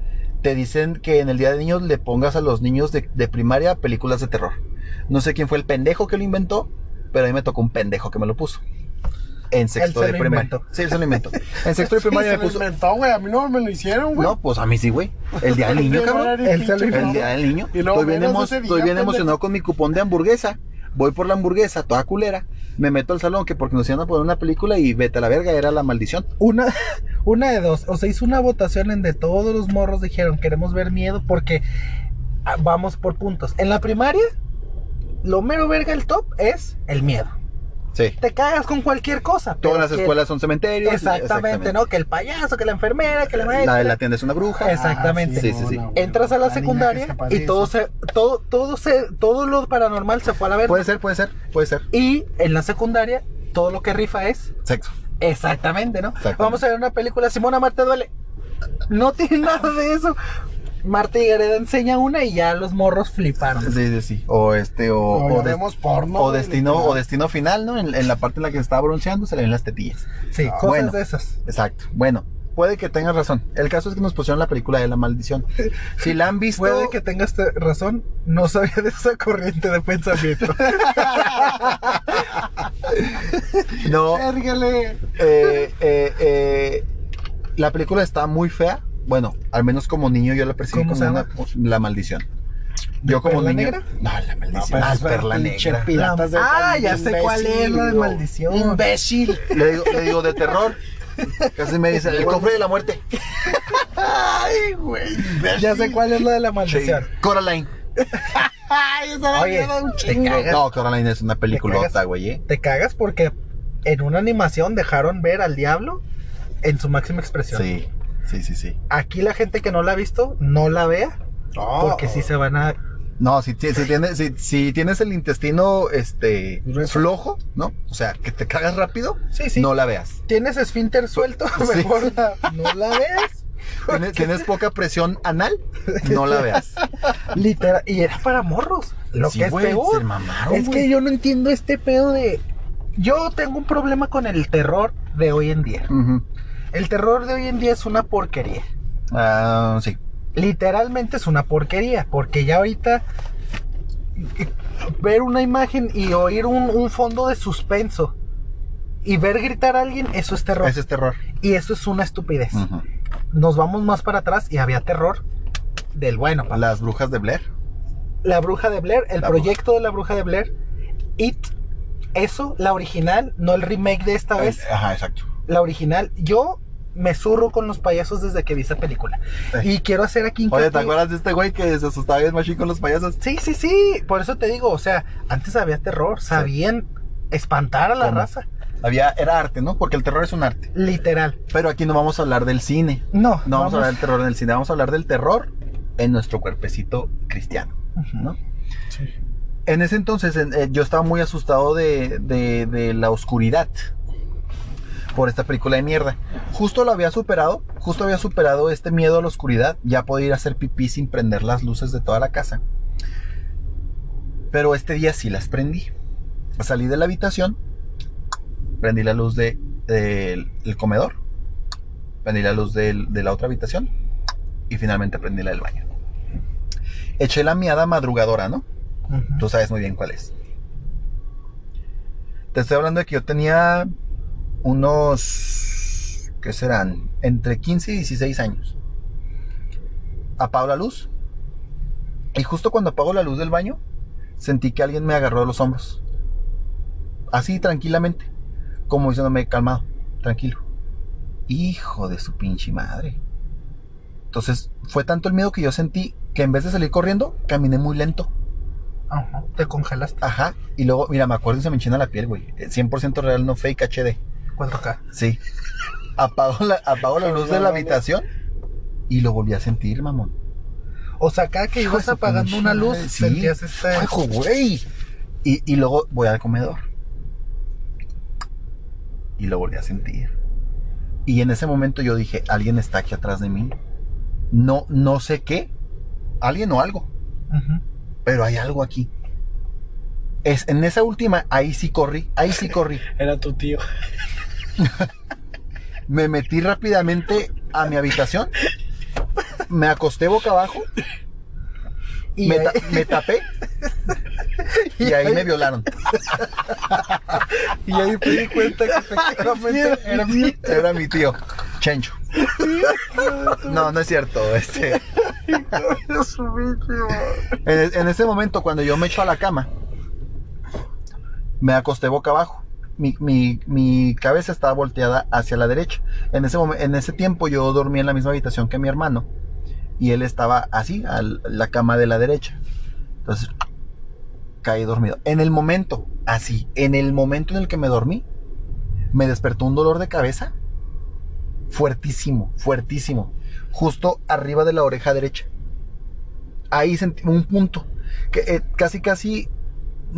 Speaker 2: te dicen que en el Día de Niños le pongas a los niños de, de primaria películas de terror. No sé quién fue el pendejo que lo inventó, pero a mí me tocó un pendejo que me lo puso. En sexto
Speaker 3: se
Speaker 2: de
Speaker 3: lo
Speaker 2: primaria. Sí, él se lo inventó. En sexto de
Speaker 1: Sí,
Speaker 2: primaria
Speaker 1: se
Speaker 2: me
Speaker 1: lo
Speaker 2: puso.
Speaker 1: inventó, güey. A mí no me lo hicieron, güey.
Speaker 2: No, pues a mí sí, güey. El día del niño, cabrón.
Speaker 3: Él se lo
Speaker 2: El día del niño.
Speaker 1: Y luego
Speaker 2: Estoy bien, emo-
Speaker 1: día,
Speaker 2: estoy bien emocionado con mi cupón de hamburguesa. Voy por la hamburguesa, toda culera. Me meto al salón que porque nos iban a poner una película y vete a la verga, era la maldición.
Speaker 3: una, una de dos. O se hizo una votación en de todos los morros dijeron queremos ver miedo porque ah, vamos por puntos. En la primaria, lo mero verga el top es el miedo.
Speaker 2: Sí.
Speaker 3: Te cagas con cualquier cosa.
Speaker 2: Todas las
Speaker 3: que-
Speaker 2: escuelas son cementerios.
Speaker 3: Exactamente, ¿no? Que el payaso, que la enfermera, que la maestra.
Speaker 2: La de la tienda es una bruja.
Speaker 3: Exactamente.
Speaker 2: Sí, sí, sí.
Speaker 3: Entras a la, secundaria y todo se, todo, todo se, todo lo paranormal se fue a la verga.
Speaker 2: Puede ser, puede ser, puede ser.
Speaker 3: Y en la secundaria, todo lo que rifa es
Speaker 2: Sexo.
Speaker 3: Exactamente, ¿no?
Speaker 2: Exactamente.
Speaker 3: Vamos a ver una película, Simona Marte duele. No tiene nada de eso. Marta y Gareda enseña una y ya los morros fliparon.
Speaker 2: Sí, sí, sí. O este, o,
Speaker 1: O,
Speaker 2: o,
Speaker 1: vemos porno.
Speaker 2: o destino, o destino final, ¿no? En, en la parte en la que estaba bronceando se le ven las tetillas.
Speaker 3: Sí,
Speaker 1: Ah,
Speaker 3: cosas
Speaker 2: bueno.
Speaker 3: de esas.
Speaker 2: Exacto. Bueno, puede que tengas razón. El caso es que nos pusieron la película de la maldición. Si la han visto.
Speaker 3: Puede que tengas te- razón, no sabía de esa corriente de pensamiento.
Speaker 2: No. Eh, eh, eh, la película está muy fea. Bueno, al menos como niño yo la percibí
Speaker 3: ¿Cómo
Speaker 2: como una, la maldición. Yo como
Speaker 3: Perla
Speaker 2: niño.
Speaker 3: Negra?
Speaker 2: No, la
Speaker 1: No,
Speaker 2: maldición.
Speaker 1: pero
Speaker 2: ah, perla negra.
Speaker 1: Piratas del
Speaker 3: ah, ya sé cuál es la de maldición.
Speaker 1: Imbécil.
Speaker 2: Le digo, le digo de terror. Casi me dice, el cofre de la muerte.
Speaker 1: Ay, güey. imbécil.
Speaker 3: Ya sé cuál es la de la
Speaker 2: Sí.
Speaker 3: maldición.
Speaker 2: Coraline.
Speaker 1: Ay, esa
Speaker 3: Oye,
Speaker 1: me un
Speaker 3: te
Speaker 1: chingo.
Speaker 3: cagas.
Speaker 2: No, Coraline es una peliculota,
Speaker 3: cagas.
Speaker 2: güey. ¿eh?
Speaker 3: Te cagas porque en una animación dejaron ver al diablo en su máxima expresión.
Speaker 2: Sí, sí, sí, sí.
Speaker 3: Aquí la gente que no la ha visto, no la vea, porque sí se van a...
Speaker 2: No, si, si tienes, si, tienes el intestino este flojo, ¿no? O sea, que te cagas rápido,
Speaker 3: Sí, sí.
Speaker 2: no la veas.
Speaker 3: Tienes esfínter suelto,
Speaker 2: Sí.
Speaker 3: mejor no la veas.
Speaker 2: Tienes, tienes poca presión anal, no la veas.
Speaker 3: Literal, y era para morros. Lo que es peor.
Speaker 2: mamaron,
Speaker 3: es que yo no entiendo este pedo de. Yo tengo un problema con el terror de hoy en día.
Speaker 2: Ujú.
Speaker 3: El terror de hoy en día es una porquería.
Speaker 2: Ah, sí.
Speaker 3: Literalmente es una porquería. Porque ya ahorita. Ver una imagen y oír un, un fondo de suspenso y ver gritar a alguien, eso es terror.
Speaker 2: Ese es terror.
Speaker 3: Y eso es una estupidez. Nos vamos más para atrás y había terror del bueno. papá.
Speaker 2: Las brujas de Blair.
Speaker 3: La bruja de Blair, el
Speaker 2: La
Speaker 3: proyecto de la bruja de Blair, It, eso, la original, no el remake de esta vez,
Speaker 2: Ajá, exacto.
Speaker 3: la original. Yo me zurro con los payasos desde que vi esa película.
Speaker 2: Sí.
Speaker 3: Y quiero hacer aquí
Speaker 2: Oye, ¿te acuerdas de este güey que se asustaba bien machín con los payasos?
Speaker 3: Sí, sí, sí, por eso te digo, o sea, antes había terror, sabían espantar a la
Speaker 2: ¿Cómo?
Speaker 3: raza,
Speaker 2: Había, era arte, ¿no? Porque el terror es un arte.
Speaker 3: literal.
Speaker 2: Pero aquí no vamos a hablar del cine.
Speaker 3: No,
Speaker 2: No vamos, a hablar del terror en el cine, vamos a hablar del terror en nuestro cuerpecito cristiano. ¿no?
Speaker 3: Sí.
Speaker 2: En ese entonces en- eh, yo estaba muy asustado de, de- de la oscuridad por esta película de mierda. Justo lo había superado, justo había superado este miedo a la oscuridad. Ya podía ir a hacer pipí sin prender las luces de toda la casa. Pero este día sí las prendí. Salí de la habitación, prendí la luz de, del el comedor, prendí la luz de la otra habitación y finalmente prendí la del baño. Eché la miada madrugadora, ¿no? Tú sabes muy bien cuál es. Te estoy hablando de que yo tenía unos, ¿qué serán? Entre 15 y 16 años. Apago la luz. Y justo cuando apago la luz del baño, sentí que alguien me agarró de los hombros. Así, tranquilamente. Como diciéndome, calmado, tranquilo. Hijo de su pinche madre. Entonces, fue tanto el miedo que yo sentí que en vez de salir corriendo, caminé muy lento.
Speaker 3: Ajá, Te congelaste.
Speaker 2: Ajá. Y luego, mira, me acuerdo y se me enchina la piel, güey. Eh, 100% real, no fake HD.
Speaker 3: ¿Cuánto acá?
Speaker 2: Sí. Apago la, la luz de la habitación y lo volví a sentir, mamón.
Speaker 3: O sea, cada que ibas apagando una luz,
Speaker 2: sí.
Speaker 3: sentías este.
Speaker 2: ¡Hijo, güey! Y, y luego voy al comedor. Y lo volví a sentir. Y en ese momento yo dije, alguien está aquí atrás de mí. No, no sé qué. Alguien o algo. Pero hay algo aquí. Es, en esa última, ahí sí corrí. Ahí sí corrí.
Speaker 1: Era tu tío.
Speaker 2: Me metí rápidamente a mi habitación. Me acosté boca abajo.
Speaker 3: Y
Speaker 2: me,
Speaker 3: ahí-
Speaker 2: ta- me tapé. Y ahí me violaron.
Speaker 3: Y ahí me di cuenta que efectivamente era mi
Speaker 2: Era mi tío, Chencho. No, no es cierto. Este, en, en ese momento, cuando yo me echo a la cama, me acosté boca abajo. Mi, mi- cabeza estaba volteada hacia la derecha. En ese, en ese tiempo yo dormía en la misma habitación que mi hermano. Y él estaba así, a la cama de la derecha. Entonces, caí dormido. En el momento, así, en el momento en el que me dormí, me despertó un dolor de cabeza fuertísimo, fuertísimo, justo arriba de la oreja derecha. Ahí sentí un punto que eh, casi casi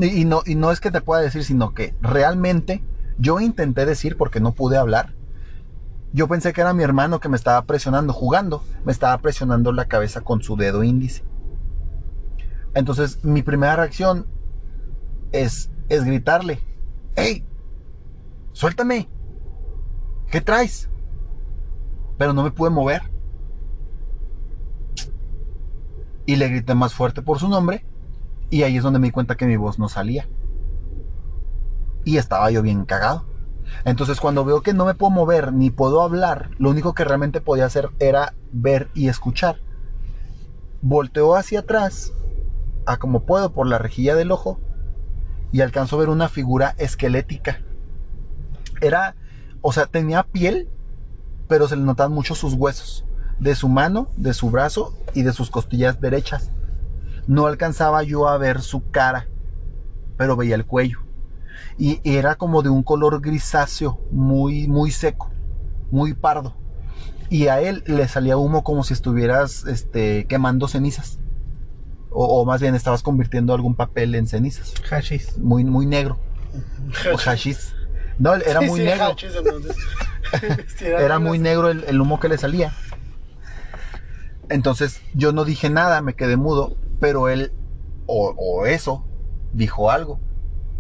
Speaker 2: y no y no es que te pueda decir, sino que realmente yo intenté decir porque no pude hablar. Yo pensé que era mi hermano que me estaba presionando jugando, me estaba presionando la cabeza con su dedo índice. Entonces, mi primera reacción es es gritarle, "Hey, suéltame. ¿Qué traes?" Pero no me pude mover. Y le grité más fuerte por su nombre. Y ahí es donde me di cuenta que mi voz no salía. Y estaba yo bien cagado. Entonces cuando veo que no me puedo mover ni puedo hablar, lo único que realmente podía hacer era ver y escuchar. Volteo hacia atrás, a como puedo por la rejilla del ojo, y alcanzo a ver una figura esquelética. Era, o sea, tenía piel, pero se le notaban mucho sus huesos, de su mano, de su brazo y de sus costillas derechas. No alcanzaba yo a ver su cara, pero veía el cuello. y era como de un color grisáceo, muy, muy seco, muy pardo. Y a él le salía humo como si estuvieras este, quemando cenizas. O, o más bien estabas convirtiendo algún papel en cenizas.
Speaker 3: Hashis.
Speaker 2: Muy, muy negro. O hashish. No, era
Speaker 1: Sí,
Speaker 2: muy
Speaker 1: sí,
Speaker 2: negro. Era muy
Speaker 1: negro.
Speaker 2: negro el, el humo que le salía. Entonces yo no dije nada, me quedé mudo, pero él, o, o eso, dijo algo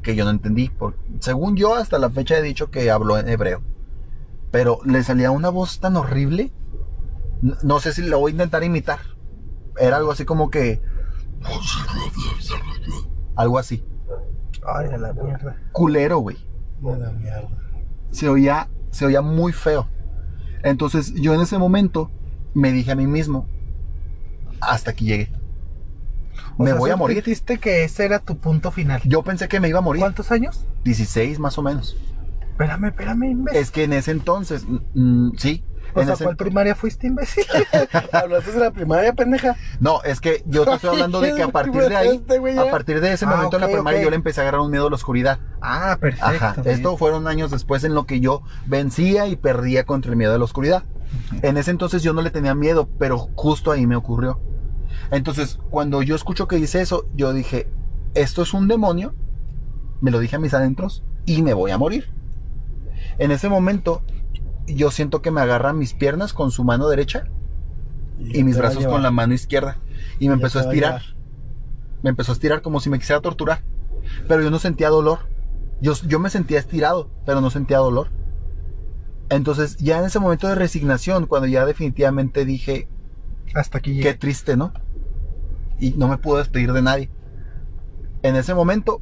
Speaker 2: que yo no entendí. por- según yo, hasta la fecha he dicho que habló en hebreo. Pero le salía una voz tan horrible. n- No sé si la voy a intentar imitar. Era algo así como que... Algo así.
Speaker 3: Ay, a la mierda.
Speaker 2: Culero, güey.
Speaker 1: Da mierda.
Speaker 2: se oía, se oía muy feo. Entonces yo en ese momento me dije a mí mismo, hasta aquí llegué.
Speaker 3: O
Speaker 2: Me
Speaker 3: sea,
Speaker 2: voy a morir.
Speaker 3: sentiste que ese era tu punto final.
Speaker 2: Yo pensé que me iba a morir.
Speaker 3: ¿Cuántos años?
Speaker 2: 16 más o menos.
Speaker 3: Espérame, espérame, imbécil.
Speaker 2: Es que en ese entonces, mm, sí.
Speaker 3: o
Speaker 2: en
Speaker 3: sea,
Speaker 2: ese-
Speaker 3: ¿cuál primaria fuiste, imbécil?
Speaker 1: Hablaste de la primaria, pendeja.
Speaker 2: no, es que yo te estoy hablando de que a partir de ahí, a partir de ese
Speaker 3: Ah,
Speaker 2: momento en la primaria yo le empecé a agarrar un miedo a la oscuridad.
Speaker 3: ah, perfecto.
Speaker 2: Ajá.
Speaker 3: bien.
Speaker 2: Esto fueron años después en lo que yo vencía y perdía contra el miedo a la oscuridad. En ese entonces yo no le tenía miedo, pero justo ahí me ocurrió. Entonces, cuando yo escucho que dice eso, yo dije, esto es un demonio, me lo dije a mis adentros y me voy a morir. En ese momento, yo siento que me agarra mis piernas con su mano derecha y mis brazos con la mano izquierda y me empezó a estirar. Me empezó a estirar como si me quisiera torturar. Pero yo no sentía dolor. Yo, yo me sentía estirado, pero no sentía dolor. Entonces, ya en ese momento de resignación, cuando ya definitivamente dije,
Speaker 3: Hasta aquí
Speaker 2: qué triste, ¿no? Y no me pude despedir de nadie. En ese momento,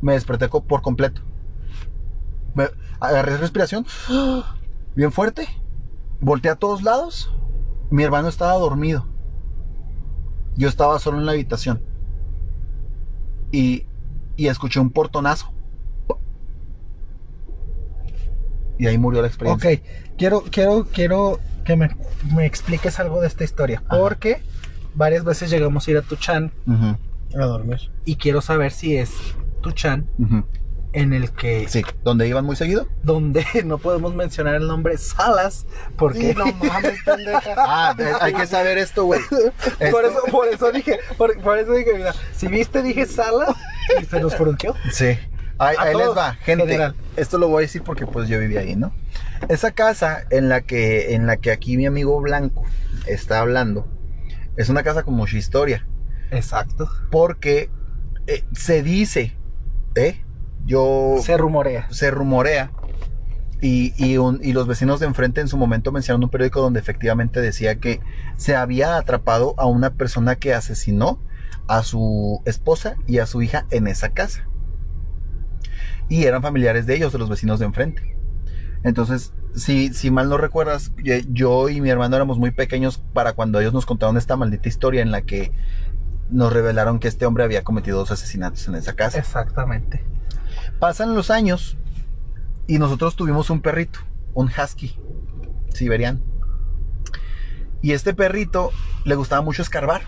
Speaker 2: me desperté por completo. Me agarré respiración, bien fuerte. Volteé a todos lados. Mi hermano estaba dormido. Yo estaba solo en la habitación. Y, y escuché un portonazo. Y ahí murió la experiencia.
Speaker 3: Ok, quiero, quiero, quiero que me, me expliques algo de esta historia.
Speaker 2: Ajá.
Speaker 3: Varias veces llegamos a ir a Tuchan
Speaker 2: Ujú,
Speaker 1: A dormir.
Speaker 3: y quiero saber si es Tuchan
Speaker 2: ujú.
Speaker 3: en el que
Speaker 2: Sí, ¿donde iban muy seguido?
Speaker 3: donde no podemos mencionar el nombre Salas porque
Speaker 1: Sí, no mames, pendeja.
Speaker 2: Ah, hay que saber esto, güey.
Speaker 3: por eso por eso dije por, por eso dije mira si viste dije Salas y se nos frunció
Speaker 2: Sí. Ahí, les va, gente.
Speaker 3: general.
Speaker 2: Esto lo voy a decir porque pues yo viví ahí, ¿no? Esa casa en la que en la que aquí mi amigo Blanco está hablando es una casa con mucha historia,
Speaker 3: exacto
Speaker 2: porque eh, se dice, ¿eh? Yo
Speaker 3: se rumorea
Speaker 2: se rumorea y, y un- y los vecinos de enfrente en su momento mencionaron un periódico donde efectivamente decía que se había atrapado a una persona que asesinó a su esposa y a su hija en esa casa. Y eran familiares de ellos, de los vecinos de enfrente. Entonces, si, si mal no recuerdas, ye- yo y mi hermano éramos muy pequeños para cuando ellos nos contaron esta maldita historia en la que nos revelaron que este hombre había cometido dos asesinatos en esa casa.
Speaker 3: exactamente
Speaker 2: Pasan los años y nosotros tuvimos un perrito, un husky siberiano. Y este perrito le gustaba mucho escarbar.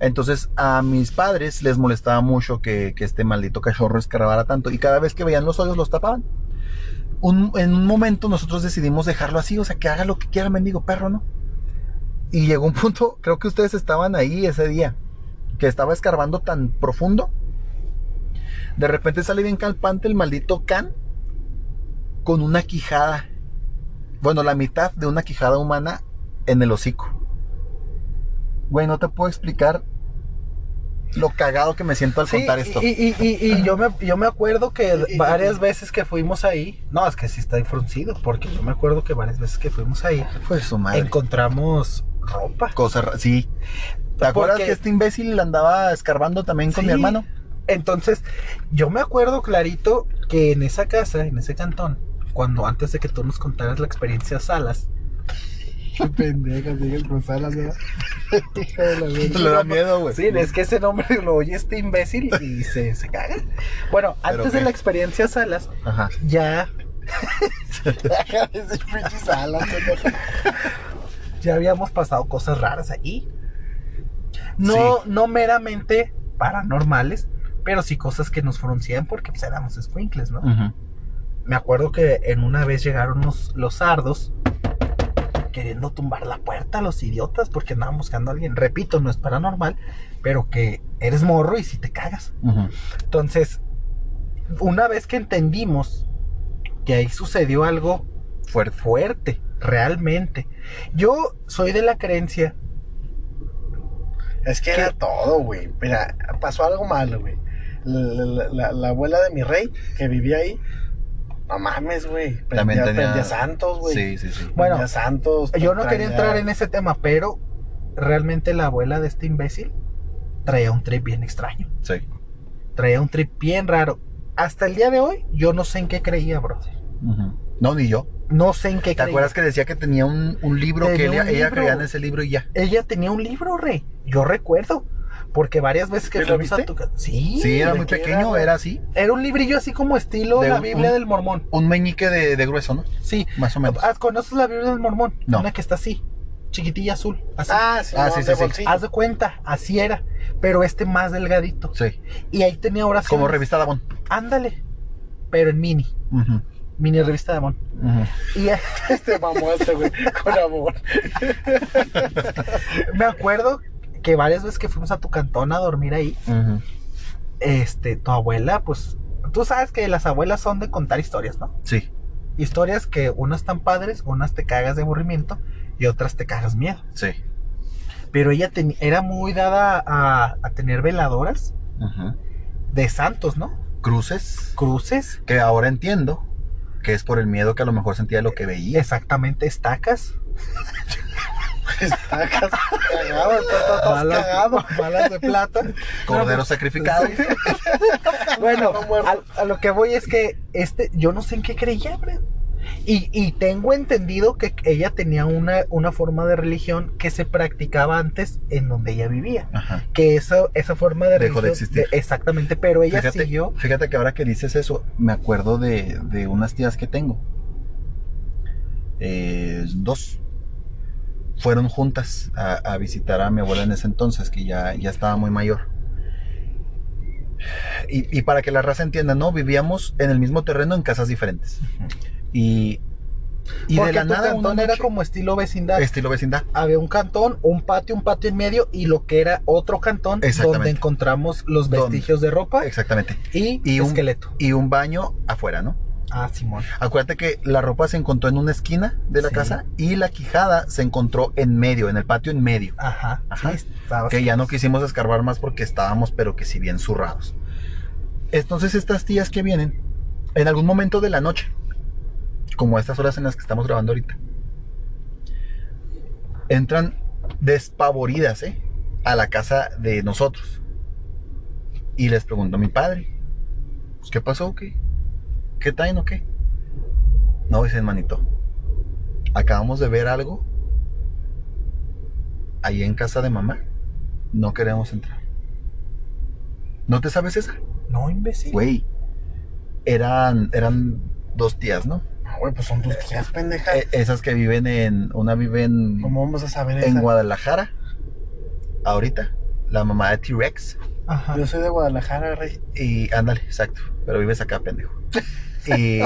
Speaker 2: Entonces a mis padres les molestaba mucho que, que este maldito cachorro escarbara tanto. Y cada vez que veían los hoyos los tapaban. En un momento nosotros decidimos dejarlo así, o sea, que haga lo que quiera mendigo perro, ¿no? Y llegó un punto, creo que ustedes estaban ahí ese día, que estaba escarbando tan profundo de repente sale bien calpante el maldito can con una quijada. Bueno, la mitad de una quijada humana en el hocico. Güey, no te puedo explicar lo cagado que me siento al
Speaker 3: Sí,
Speaker 2: contar esto.
Speaker 3: Y, y- y- y yo, me, yo me acuerdo que varias veces que fuimos ahí, no, es que sí está infruncido, porque yo me acuerdo que varias veces que fuimos ahí
Speaker 2: Pues su madre.
Speaker 3: encontramos ropa.
Speaker 2: Cosa ra- sí. ¿Te acuerdas
Speaker 3: Porque-
Speaker 2: que este imbécil andaba escarbando también con
Speaker 3: Sí.
Speaker 2: mi hermano?
Speaker 3: Entonces, yo me acuerdo clarito que en esa casa, en ese cantón, cuando antes de que tú nos contaras la experiencia Salas,
Speaker 1: Qué pendeja, sigue con salas, ¿verdad? Hijo de la verga.
Speaker 2: Le da miedo, güey.
Speaker 3: sí, es que ese nombre lo oye este imbécil y se, se caga. Bueno,
Speaker 2: ¿Pero
Speaker 3: antes de
Speaker 2: qué?
Speaker 3: la experiencia Salas,
Speaker 2: Ajá.
Speaker 3: ya,
Speaker 1: pinche salas, pendeja.
Speaker 3: ya habíamos pasado cosas raras allí. No, no meramente paranormales, pero sí cosas que nos fruncían porque pues, éramos squinkles, ¿no?
Speaker 2: Ujú.
Speaker 3: Me acuerdo que en una vez llegaron los, los sardos queriendo tumbar la puerta los idiotas porque andaban buscando a alguien. Repito, no es paranormal, pero que eres morro y si te cagas. Entonces, una vez que entendimos que ahí sucedió algo
Speaker 2: Fuerte.
Speaker 3: fuerte, realmente. Yo soy de la creencia,
Speaker 1: Es que era todo, güey. Mira, pasó algo malo, güey. La, la- la- la abuela de mi rey, que vivía ahí, no mames, güey.
Speaker 2: También tenía-
Speaker 1: prendía santos, güey.
Speaker 2: Sí, sí, sí.
Speaker 3: Bueno,
Speaker 1: Prendía santos.
Speaker 3: yo no quería entrar en ese tema, pero realmente la abuela de este imbécil traía un trip bien extraño.
Speaker 2: Sí.
Speaker 3: Traía un trip bien raro. Hasta el día de hoy, yo no sé en qué creía, brother.
Speaker 2: No, ni yo.
Speaker 3: No sé en qué
Speaker 2: ¿Te
Speaker 3: creía.
Speaker 2: acuerdas que decía que tenía un, un libro que
Speaker 3: Tenía
Speaker 2: ella,
Speaker 3: un
Speaker 2: ella
Speaker 3: libro.
Speaker 2: creía en ese libro y ya?
Speaker 3: Ella tenía un libro, rey. Yo recuerdo. Porque varias veces que
Speaker 1: ¿Sí lo viste?
Speaker 3: tu casa. Sí,
Speaker 2: Sí, era
Speaker 1: ¿de
Speaker 2: muy pequeño,
Speaker 1: era,
Speaker 2: así.
Speaker 3: Era un librillo así como estilo
Speaker 2: De
Speaker 3: la
Speaker 2: un-
Speaker 3: Biblia
Speaker 2: un-
Speaker 3: del Mormón.
Speaker 2: Un meñique de, de grueso, ¿no?
Speaker 3: Sí.
Speaker 2: Más o menos.
Speaker 3: Ah, ¿Conoces la Biblia del Mormón?
Speaker 2: No.
Speaker 3: Una que está así, chiquitilla azul. Así.
Speaker 1: Ah, sí,
Speaker 2: Ah,
Speaker 1: no,
Speaker 2: sí, sí.
Speaker 3: Haz de cuenta, así era. Pero este más delgadito.
Speaker 2: Sí.
Speaker 3: Y ahí tenía oraciones.
Speaker 2: Como revista Davon.
Speaker 3: Ándale. Pero en mini. Mini revista de Amon.
Speaker 2: ujú.
Speaker 3: Y
Speaker 1: Este mamó este, güey, con amor.
Speaker 3: me acuerdo que varias veces que fuimos a tu cantón a dormir ahí, este, tu abuela, pues, tú sabes que las abuelas son de contar historias, ¿no?
Speaker 2: Sí.
Speaker 3: Historias que unas están padres, unas te cagas de aburrimiento y otras te cagas miedo.
Speaker 2: Sí.
Speaker 3: Pero ella ten- era muy dada a, a tener veladoras de santos, ¿no?
Speaker 2: Cruces.
Speaker 3: Cruces,
Speaker 2: Que ahora entiendo que es por el miedo que a lo mejor sentía de lo que veía.
Speaker 3: exactamente estacas,
Speaker 1: Está cas- cagado, está, está- está
Speaker 3: balas,
Speaker 1: cagado.
Speaker 3: balas de plata.
Speaker 2: Cordero sacrificado.
Speaker 3: Bueno, a, a lo que voy es que este, yo no sé en qué creía, Brad. Y, y tengo entendido que ella tenía una, una forma de religión que se practicaba antes en donde ella vivía.
Speaker 2: Ajá.
Speaker 3: Que esa, esa forma de
Speaker 2: Dejó de
Speaker 3: religión.
Speaker 2: existir.
Speaker 3: exactamente, pero ella
Speaker 2: Fíjate,
Speaker 3: siguió.
Speaker 2: fíjate que ahora que dices eso, me acuerdo de, de unas tías que tengo. Eh, dos. Fueron juntas a, a visitar a mi abuela en ese entonces, que ya, ya estaba muy mayor. Y, y para que la raza entienda, ¿no? Vivíamos en el mismo terreno en casas diferentes. Y, y de la nada,
Speaker 3: cantón era
Speaker 2: noche-
Speaker 3: como estilo vecindad.
Speaker 2: estilo vecindad.
Speaker 3: Había un cantón, un patio, un patio en medio y lo que era otro cantón donde encontramos los vestigios de ropa
Speaker 2: Exactamente.
Speaker 3: y,
Speaker 2: Y un-
Speaker 3: esqueleto.
Speaker 2: Y un baño afuera, ¿no?
Speaker 3: Ah, Simón.
Speaker 2: Acuérdate que la ropa se encontró en una esquina de la
Speaker 3: Sí.
Speaker 2: casa y la quijada se encontró en medio, en el patio en medio.
Speaker 3: Ajá.
Speaker 2: Ajá.
Speaker 3: sí,
Speaker 2: Que ya no quisimos escarbar más porque estábamos, pero que si bien zurrados. Entonces, estas tías que vienen, en algún momento de la noche, como a estas horas en las que estamos grabando ahorita, entran despavoridas, ¿eh? A la casa de nosotros. Y les pregunto a mi padre, pues, ¿qué pasó? ¿Qué? ¿Qué traen o qué? No, dicen, manito. Acabamos de ver algo ahí en casa de mamá. No queremos entrar. ¿No te sabes esa?
Speaker 3: No, imbécil.
Speaker 2: Güey. Eran, eran dos tías, ¿no?
Speaker 1: Ah, güey, pues son tus tías, pendeja.
Speaker 2: E- esas que viven en. Una vive en,
Speaker 1: ¿Cómo vamos a saber
Speaker 2: en
Speaker 1: esa?
Speaker 2: Guadalajara. Ahorita. La mamá de T-Rex.
Speaker 3: Ajá.
Speaker 1: Yo soy de Guadalajara, rey.
Speaker 2: Y ándale, exacto. Pero vives acá, pendejo. Y,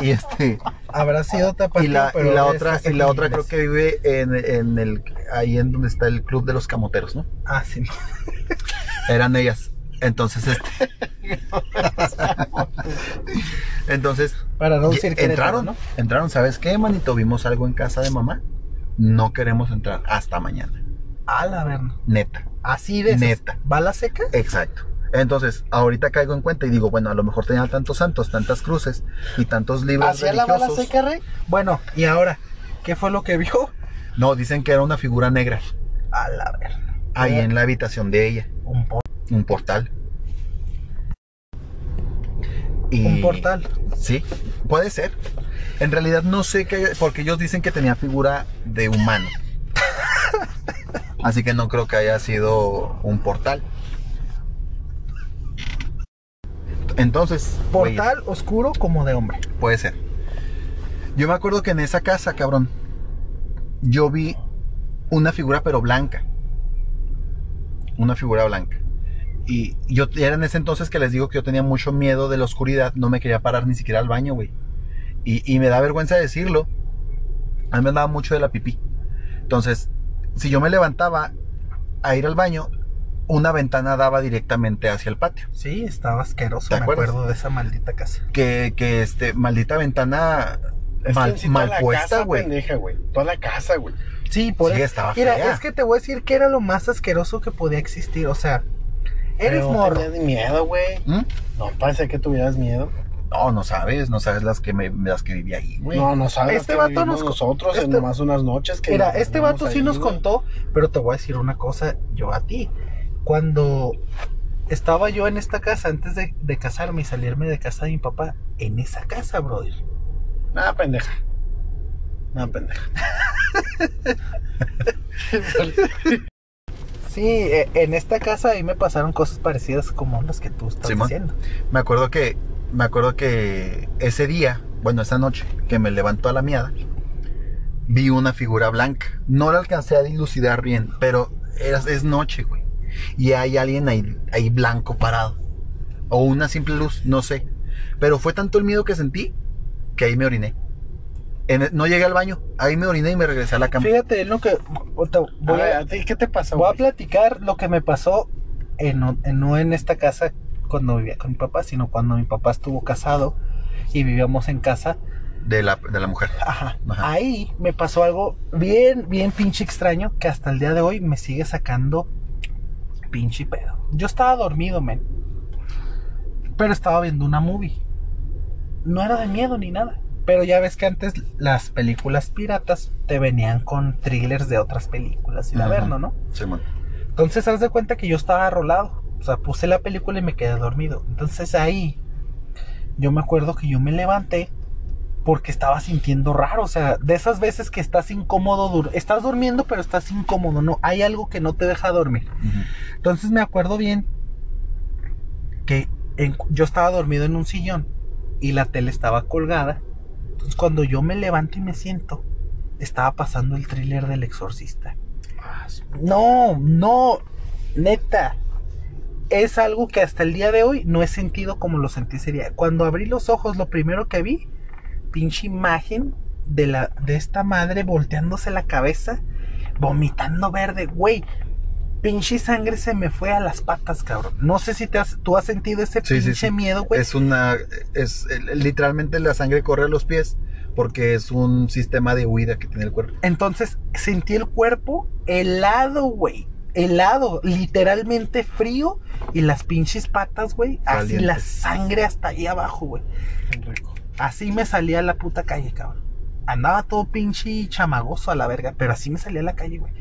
Speaker 2: y este.
Speaker 3: Habrá sido tapatío,
Speaker 2: Y la, y la otra, y la otra creo que vive en, en el ahí en donde está el club de los camoteros, ¿no?
Speaker 3: Ah, sí.
Speaker 2: Eran ellas. Entonces, este. Entonces,
Speaker 3: Para no decir que
Speaker 2: entraron,
Speaker 3: ¿no?
Speaker 2: entraron, ¿sabes qué, manito? Vimos algo en casa de mamá. No queremos entrar hasta mañana.
Speaker 3: A la verna.
Speaker 2: Neta.
Speaker 3: Así de esas.
Speaker 2: Neta.
Speaker 3: ¿Bala seca?
Speaker 2: Exacto. Entonces, ahorita caigo en cuenta y digo, bueno, a lo mejor tenía tantos santos, tantas cruces y tantos libros
Speaker 1: ¿Hacía la bala seca, rey?
Speaker 3: Bueno, y ahora, ¿qué fue lo que vio?
Speaker 2: No, dicen que era una figura negra
Speaker 3: A la verna.
Speaker 2: ahí en la habitación de ella,
Speaker 3: Un,
Speaker 2: un portal. Y-
Speaker 3: un portal.
Speaker 2: Sí, puede ser. En realidad no sé qué, porque ellos dicen que tenía figura de humano. Así que no creo que haya sido un portal. Entonces,
Speaker 3: Portal oscuro como de hombre.
Speaker 2: puede ser. Yo me acuerdo que en esa casa, cabrón, yo vi una figura pero blanca. Una figura blanca. Y yo era en ese entonces que les digo que yo tenía mucho miedo de la oscuridad, no me quería parar ni siquiera al baño, güey. Y, y me da vergüenza decirlo. A mí me andaba mucho de la pipí. Entonces, si yo me levantaba a ir al baño, una ventana daba directamente hacia el patio.
Speaker 3: Sí, estaba asqueroso,
Speaker 2: ¿Te
Speaker 3: me
Speaker 2: acuerdas?
Speaker 3: acuerdo de esa maldita casa.
Speaker 2: Que, que este, maldita ventana
Speaker 1: Es
Speaker 2: mal,
Speaker 1: en sí toda
Speaker 2: mal
Speaker 1: la
Speaker 2: puesta,
Speaker 1: casa,
Speaker 2: güey.
Speaker 1: Toda la casa, güey.
Speaker 3: Sí, por
Speaker 2: Sí,
Speaker 3: eso.
Speaker 2: estaba
Speaker 3: Mira,
Speaker 2: fea.
Speaker 3: es que te voy a decir que era lo más asqueroso que podía existir. O sea, eres
Speaker 1: Pero
Speaker 3: morro.
Speaker 1: tenías miedo, güey.
Speaker 2: ¿Mm?
Speaker 1: No parece que tuvieras miedo.
Speaker 2: No, no sabes, no sabes las que me, las que viví ahí, güey.
Speaker 1: No, no sabes
Speaker 3: Este
Speaker 1: que
Speaker 3: vato nos
Speaker 1: nosotros en
Speaker 3: este-
Speaker 1: nomás unas noches que
Speaker 3: Mira, este vato sí
Speaker 1: ahí,
Speaker 3: nos
Speaker 1: güey.
Speaker 3: contó, pero te voy a decir una cosa yo a ti. Cuando estaba yo en esta casa, antes de, de casarme y salirme de casa de mi papá, en esa casa, brother.
Speaker 1: Nada, pendeja. Nada, pendeja.
Speaker 3: Sí, eh, en esta casa ahí me pasaron cosas parecidas como las que tú estás
Speaker 2: Simón.
Speaker 3: diciendo.
Speaker 2: Me acuerdo que, me acuerdo que ese día, bueno, esa noche, que me levantó a la miada, vi una figura blanca. No la alcancé a dilucidar bien, pero era, es noche, güey. Y hay alguien ahí, ahí blanco parado. O una simple luz, no sé. Pero fue tanto el miedo que sentí que ahí me oriné. En- no llegué al baño, ahí me oriné y me regresé a la cama.
Speaker 3: Fíjate, lo que voy a,
Speaker 1: ¿a ti qué te pasó,
Speaker 3: voy a platicar lo que me pasó en, en- no en esta casa cuando vivía con mi papá, sino cuando mi papá estuvo casado y vivíamos en casa.
Speaker 2: De la, de la mujer.
Speaker 3: Ajá.
Speaker 2: Ajá.
Speaker 3: Ahí me pasó algo bien, bien pinche extraño que hasta el día de hoy me sigue sacando pinche pedo. Yo estaba dormido, men. Pero estaba viendo una movie. No era de miedo ni nada. Pero ya ves que antes las películas piratas te venían con thrillers de otras películas y la verno, ¿no?
Speaker 2: Simón.
Speaker 3: Entonces, haz de cuenta que yo estaba rolado. O sea, puse la película y me quedé dormido. Entonces ahí, yo me acuerdo que yo me levanté porque estaba sintiendo raro. O sea, de esas veces que estás incómodo, dur- estás durmiendo, pero estás incómodo, ¿no? Hay algo que no te deja dormir. Entonces me acuerdo bien que en- yo estaba dormido en un sillón y la tele estaba colgada. Entonces cuando yo me levanto y me siento, estaba pasando el thriller del exorcista. No, no, neta. Es algo que hasta el día de hoy no he sentido como lo sentí ese día. Cuando abrí los ojos, lo primero que vi, pinche imagen de, la, de esta madre volteándose la cabeza, vomitando verde, güey. Pinche sangre se me fue a las patas, cabrón. No sé si te has, tú has sentido ese
Speaker 2: Sí,
Speaker 3: pinche
Speaker 2: sí.
Speaker 3: miedo, güey.
Speaker 2: Es una. Es literalmente la sangre corre a los pies porque es un sistema de huida que tiene el cuerpo.
Speaker 3: Entonces sentí el cuerpo helado, güey. Helado, literalmente frío. Y las pinches patas, güey. Así la sangre hasta ahí abajo, güey.
Speaker 1: Qué rico.
Speaker 3: Así me salía a la puta calle, cabrón. Andaba todo pinche chamagoso a la verga, pero así me salía a la calle, güey.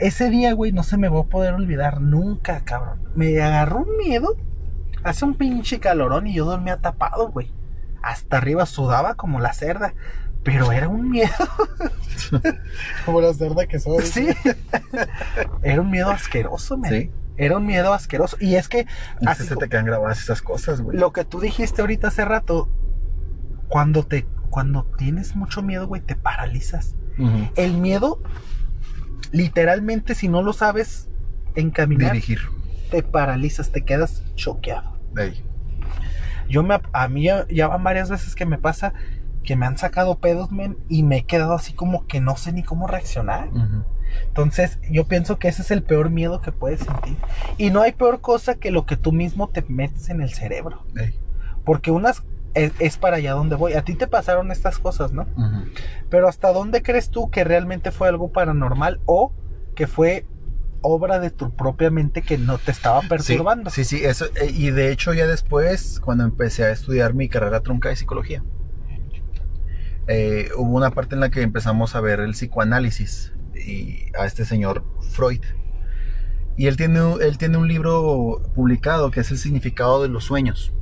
Speaker 3: Ese día, güey, no se me va a poder olvidar nunca, cabrón. Me agarró un miedo. Hace un pinche calorón y yo dormía tapado, güey. Hasta arriba sudaba como la cerda. Pero era un miedo.
Speaker 1: Como la cerda que soy.
Speaker 3: Sí. Era un miedo asqueroso, men.
Speaker 2: Sí.
Speaker 3: Era un miedo asqueroso. Y es que
Speaker 2: Así se te quedan grabadas esas cosas, güey.
Speaker 3: lo que tú dijiste ahorita hace rato, cuando te cuando tienes mucho miedo, güey, te paralizas. El miedo, literalmente, si no lo sabes encaminar,
Speaker 2: Dirigir.
Speaker 3: te paralizas, te quedas choqueado.
Speaker 2: Ey.
Speaker 3: Yo me, a mí ya, ya van varias veces que me pasa que me han sacado pedos, men, y me he quedado así como que no sé ni cómo reaccionar. Entonces, yo pienso que ese es el peor miedo que puedes sentir. Y no hay peor cosa que lo que tú mismo te metes en el cerebro. Porque unas es, es para allá donde voy. A ti te pasaron estas cosas, ¿no? Pero ¿hasta dónde crees tú que realmente fue algo paranormal o que fue obra de tu propia mente que no te estaba perturbando?
Speaker 2: Sí, sí, sí, eso. eh, y de hecho, ya después, cuando empecé a estudiar mi carrera trunca de psicología, eh, hubo una parte en la que empezamos a ver el psicoanálisis y a este señor Freud. Y él tiene, él tiene un libro publicado que es el significado de los sueños.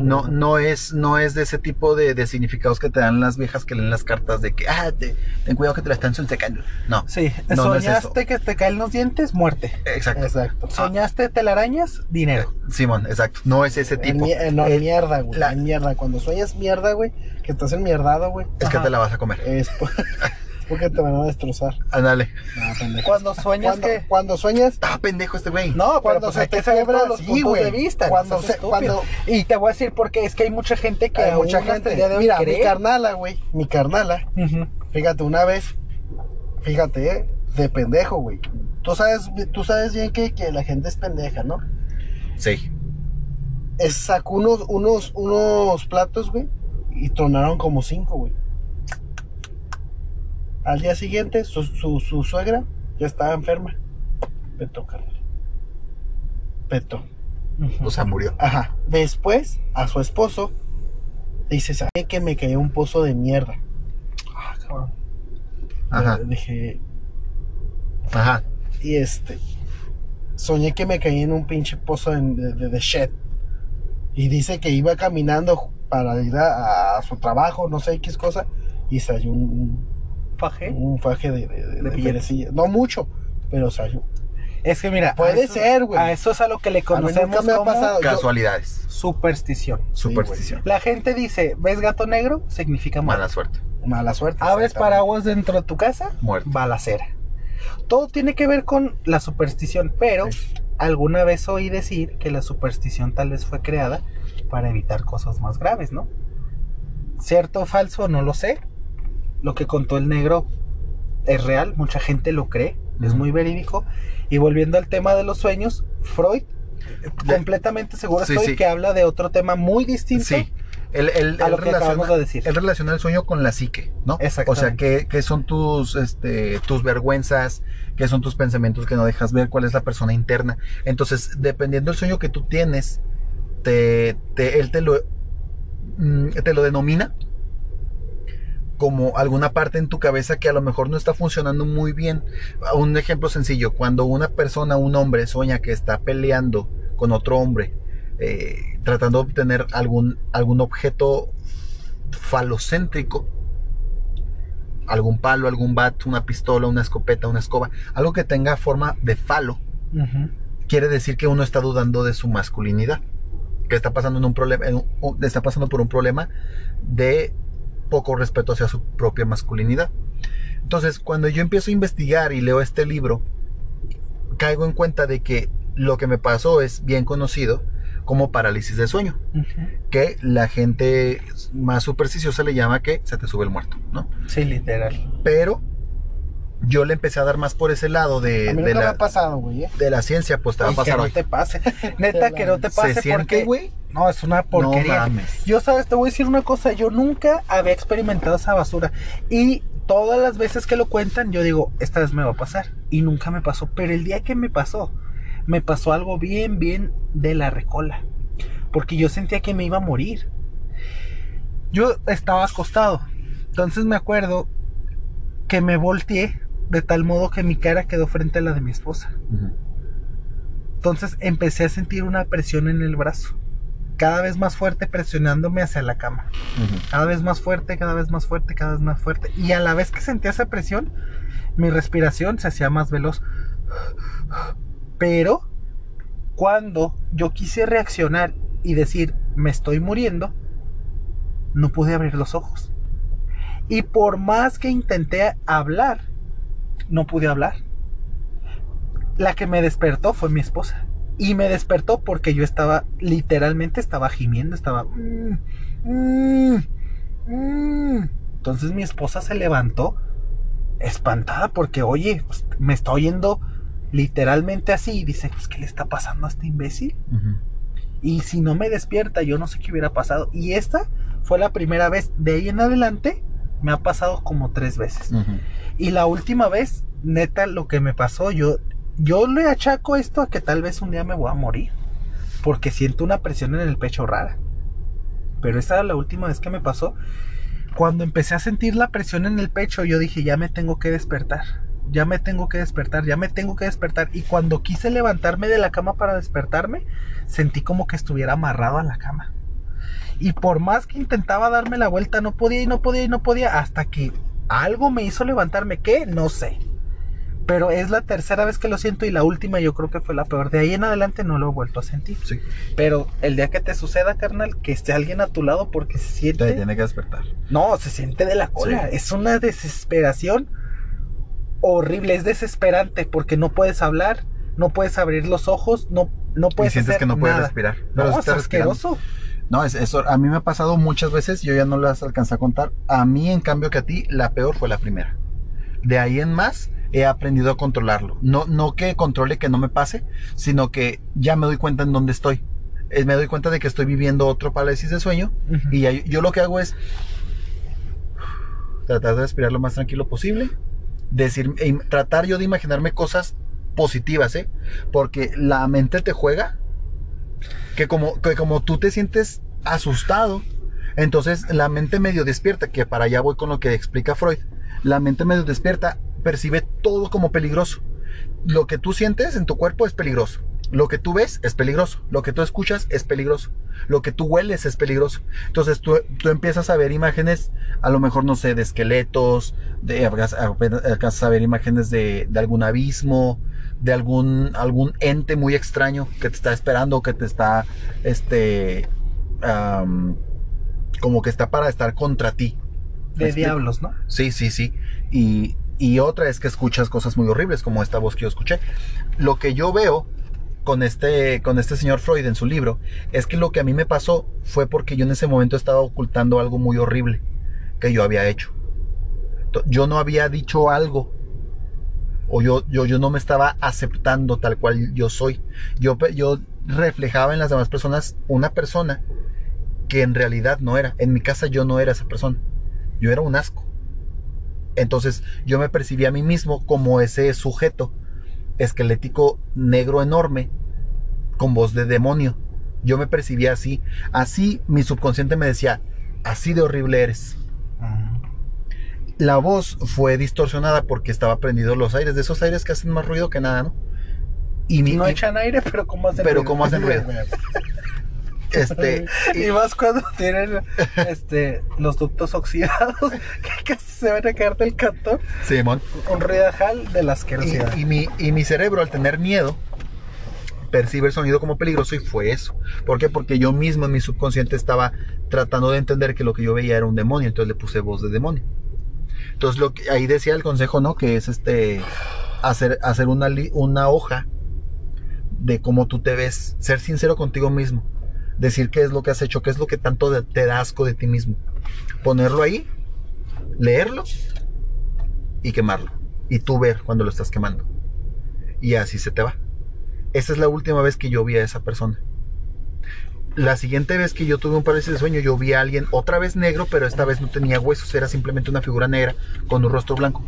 Speaker 2: No, no es, no es de ese tipo de, de significados que te dan las viejas que leen las cartas de que, ah, te- ten cuidado que te la están sacando. No,
Speaker 3: Sí,
Speaker 2: No, no es
Speaker 3: soñaste que te caen los dientes, muerte.
Speaker 2: exacto.
Speaker 1: Exacto.
Speaker 3: Soñaste telarañas, dinero.
Speaker 2: Simón, exacto. No es ese
Speaker 1: En
Speaker 2: tipo.
Speaker 1: eh, no,
Speaker 2: Eh,
Speaker 1: mierda, güey.
Speaker 2: la-
Speaker 1: mierda. Cuando sueñas mierda, güey, que estás enmierdado, güey,
Speaker 2: es que te la vas a comer.
Speaker 1: es, porque te van a destrozar.
Speaker 2: Ándale.
Speaker 1: Ah, pendejo.
Speaker 3: Cuando sueñas
Speaker 1: Cuando,
Speaker 3: que...
Speaker 1: cuando sueñas,
Speaker 2: Ah, pendejo este güey.
Speaker 3: No,
Speaker 1: Cuando
Speaker 3: pues
Speaker 1: se te
Speaker 3: todos los
Speaker 1: sí,
Speaker 3: puntos
Speaker 1: güey.
Speaker 3: de vista. no
Speaker 1: Cuando se- cuando-
Speaker 3: Y te voy a decir porque es que hay mucha gente que
Speaker 1: hay mucha gente.
Speaker 3: el día de hoy
Speaker 1: Mira, mi carnala, güey. Mi carnala. Fíjate, una vez, fíjate, eh, de pendejo, güey. Tú sabes, tú sabes bien que, que la gente es pendeja, ¿no?
Speaker 2: Sí.
Speaker 1: Es- sacó unos, unos, unos platos, güey, y tronaron como cinco, güey. Al día siguiente, su, su, su suegra ya estaba enferma. Petó, carnal. Petó.
Speaker 2: O sea, murió.
Speaker 1: Ajá. Después, a su esposo, dice, ¿sabes que me cayó un pozo de mierda?
Speaker 3: Ah, cabrón.
Speaker 2: Ajá.
Speaker 1: Le Dije,
Speaker 2: Ajá.
Speaker 1: y este, soñé que me caí en un pinche pozo de, de, de shed. Y dice que iba caminando para ir a, a su trabajo, no sé qué es cosa, y se halló un,
Speaker 3: Faje.
Speaker 1: un, faje de, de. No mucho, pero.
Speaker 3: Es que mira,
Speaker 1: Puede
Speaker 3: eso-
Speaker 1: ser, güey.
Speaker 3: A eso es a lo que le
Speaker 1: A mí
Speaker 3: conocemos
Speaker 1: nunca me ha
Speaker 3: como
Speaker 1: pasado. Yo-
Speaker 2: Casualidades.
Speaker 3: superstición.
Speaker 2: Superstición.
Speaker 3: La gente dice, ¿ves gato negro? Significa
Speaker 2: Mala
Speaker 3: muerte.
Speaker 2: suerte.
Speaker 1: Mala suerte.
Speaker 3: Abres paraguas dentro de tu casa,
Speaker 2: Muerte.
Speaker 3: balacera. Todo tiene que ver con la superstición, pero alguna vez oí decir que la superstición tal vez fue creada para evitar cosas más graves, ¿no? Cierto o falso, no lo sé. Lo que contó el negro es real, mucha gente lo cree, es muy verídico. Y volviendo al tema de los sueños, Freud,
Speaker 2: De-
Speaker 3: completamente seguro
Speaker 2: Sí,
Speaker 3: estoy
Speaker 2: sí.
Speaker 3: que habla de otro tema muy distinto.
Speaker 2: Sí. Él, él-
Speaker 3: A
Speaker 2: él
Speaker 3: lo que acabamos
Speaker 2: relaciona,
Speaker 3: de decir.
Speaker 2: él relaciona el sueño con la psique, ¿no? O sea,
Speaker 3: Exactamente.
Speaker 2: ¿qué, qué son tus, este, tus vergüenzas? ¿Qué son tus pensamientos que no dejas ver? ¿Cuál es la persona interna? Entonces, dependiendo del sueño que tú tienes, te, te- él te lo, mm, te lo denomina como alguna parte en tu cabeza que a lo mejor no está funcionando muy bien. Un ejemplo sencillo, cuando una persona, un hombre, sueña que está peleando con otro hombre, eh, tratando de obtener algún, algún objeto falocéntrico, algún palo, algún bat, una pistola, una escopeta, una escoba, algo que tenga forma de falo, quiere decir que uno está dudando de su masculinidad, que está pasando en un problema, está pasando por un problema de poco respeto hacia su propia masculinidad. Entonces, cuando yo empiezo a investigar y leo este libro, caigo en cuenta de que lo que me pasó es bien conocido como parálisis de sueño, que la gente más supersticiosa le llama que se te sube el muerto, ¿no?
Speaker 3: Sí, literal.
Speaker 2: Pero yo le empecé a dar más por ese lado de,
Speaker 1: A mí
Speaker 2: de
Speaker 1: nunca me
Speaker 2: la,
Speaker 1: ha pasado, güey. ¿eh?
Speaker 2: de la ciencia, pues te va a
Speaker 3: Y que
Speaker 2: pasar
Speaker 3: no te pase. Neta, que no te pase
Speaker 2: ¿Se siente,
Speaker 3: porque...
Speaker 2: güey?
Speaker 3: No, es una porquería.
Speaker 2: No mames.
Speaker 3: Yo, sabes, te voy a decir una cosa. Yo nunca había experimentado esa basura. Y todas las veces que lo cuentan, yo digo, esta vez me va a pasar. Y nunca me pasó. Pero el día que me pasó, me pasó algo bien, bien de la recola. Porque yo sentía que me iba a morir. Yo estaba acostado. Entonces me acuerdo que me volteé de tal modo que mi cara quedó frente a la de mi esposa. Entonces empecé a sentir una presión en el brazo, cada vez más fuerte presionándome hacia la cama. Cada vez más fuerte, cada vez más fuerte, cada vez más fuerte. Y a la vez que sentía esa presión, mi respiración se hacía más veloz. Pero cuando yo quise reaccionar y decir, me estoy muriendo, no pude abrir los ojos. Y por más que intenté hablar, no pude hablar. La que me despertó fue mi esposa. Y me despertó porque yo estaba, literalmente estaba gimiendo, estaba... "Mm, mm, mm". Entonces mi esposa se levantó espantada porque, oye, pues, me está oyendo literalmente así. Y dice, pues, ¿qué le está pasando a este imbécil? Y si no me despierta, yo no sé qué hubiera pasado. Y esta fue la primera vez. De ahí en adelante, me ha pasado como tres veces. Y la última vez, neta, lo que me pasó, yo, yo le achaco esto a que tal vez un día me voy a morir. Porque siento una presión en el pecho rara. Pero esa era la última vez que me pasó. Cuando empecé a sentir la presión en el pecho, yo dije, ya me tengo que despertar. Ya me tengo que despertar, ya me tengo que despertar. Y cuando quise levantarme de la cama para despertarme, sentí como que estuviera amarrado a la cama. Y por más que intentaba darme la vuelta, no podía y no podía y no podía. Hasta que algo me hizo levantarme. ¿Qué? No sé. Pero es la tercera vez que lo siento y la última yo creo que fue la peor. De ahí en adelante no lo he vuelto a sentir.
Speaker 2: Sí,
Speaker 3: Pero el día que te suceda, carnal, que esté alguien a tu lado porque se
Speaker 2: te
Speaker 3: siente...
Speaker 2: tiene que despertar.
Speaker 3: No, se siente de la cola.
Speaker 2: Sí.
Speaker 3: Es una desesperación horrible, es desesperante porque no puedes hablar, no puedes abrir los ojos, no, no
Speaker 2: Y
Speaker 3: puedes
Speaker 2: sientes
Speaker 3: hacer
Speaker 2: que no puedes
Speaker 3: nada.
Speaker 2: respirar.
Speaker 3: No, es asqueroso.
Speaker 2: No, es, eso a mí me ha pasado muchas veces, yo ya no las alcancé a contar. A mí, en cambio, que a ti, la peor fue la primera. De ahí en más, he aprendido a controlarlo. No, no que controle que no me pase, sino que ya me doy cuenta en dónde estoy. Eh, Me doy cuenta de que estoy viviendo otro parálisis de sueño y ya- yo lo que hago es tratar de respirar lo más tranquilo posible, decir, e im- tratar yo de imaginarme cosas positivas, ¿eh? Porque la mente te juega que como, que como tú te sientes asustado, entonces la mente medio despierta, que para allá voy con lo que explica Freud, la mente medio despierta percibe todo como peligroso. Lo que tú sientes en tu cuerpo es peligroso. Lo que tú ves es peligroso. Lo que tú escuchas es peligroso. Lo que tú hueles es peligroso. Entonces tú, tú empiezas a ver imágenes, a lo mejor, no sé, de esqueletos, de, alcanzas a ver imágenes de, de algún abismo, de algún, algún ente muy extraño que te está esperando, que te está, este, como que está para estar contra ti. ¿Me
Speaker 3: De
Speaker 2: explico?
Speaker 3: diablos, ¿no?
Speaker 2: Sí, sí, sí. Y, y otra es que escuchas cosas muy horribles, como esta voz que yo escuché. Lo que yo veo con este, con este señor Freud en su libro es que lo que a mí me pasó fue porque yo en ese momento estaba ocultando algo muy horrible que yo había hecho. Yo no había dicho algo. O yo, yo, yo no me estaba aceptando tal cual yo soy. Yo, yo reflejaba en las demás personas una persona que en realidad no era. En mi casa yo no era esa persona. Yo era un asco. Entonces yo me percibí a mí mismo como ese sujeto esquelético negro enorme con voz de demonio. Yo me percibía así. Así mi subconsciente me decía, así de horrible eres. La voz fue distorsionada porque estaba prendido los aires, de esos aires que hacen más ruido que nada, ¿no? Y mi,
Speaker 3: No
Speaker 2: y-
Speaker 3: echan aire, pero ¿cómo hacen
Speaker 2: Pero
Speaker 3: ruido?
Speaker 2: ¿cómo hacen ruido? este, y-
Speaker 3: Y más cuando tienen este, los ductos oxidados, que casi se van a caer del cantón.
Speaker 2: Simón.
Speaker 3: Un ruidajal de la asquerosidad.
Speaker 2: Y, y mi, y mi cerebro, al tener miedo, percibe el sonido como peligroso y fue eso. ¿Por qué? Porque yo mismo en mi subconsciente estaba tratando de entender que lo que yo veía era un demonio, entonces le puse voz de demonio. Entonces lo que ahí decía el consejo, ¿no? Que es este hacer, hacer una, una hoja de cómo tú te ves, ser sincero contigo mismo, decir qué es lo que has hecho, qué es lo que tanto te da asco de ti mismo, ponerlo ahí, leerlo y quemarlo. Y tú ver cuando lo estás quemando. Y así se te va. Esa es la última vez que yo vi a esa persona. La siguiente vez que yo tuve un parálisis de sueño, yo vi a alguien otra vez negro, pero esta vez no tenía huesos, era simplemente una figura negra con un rostro blanco.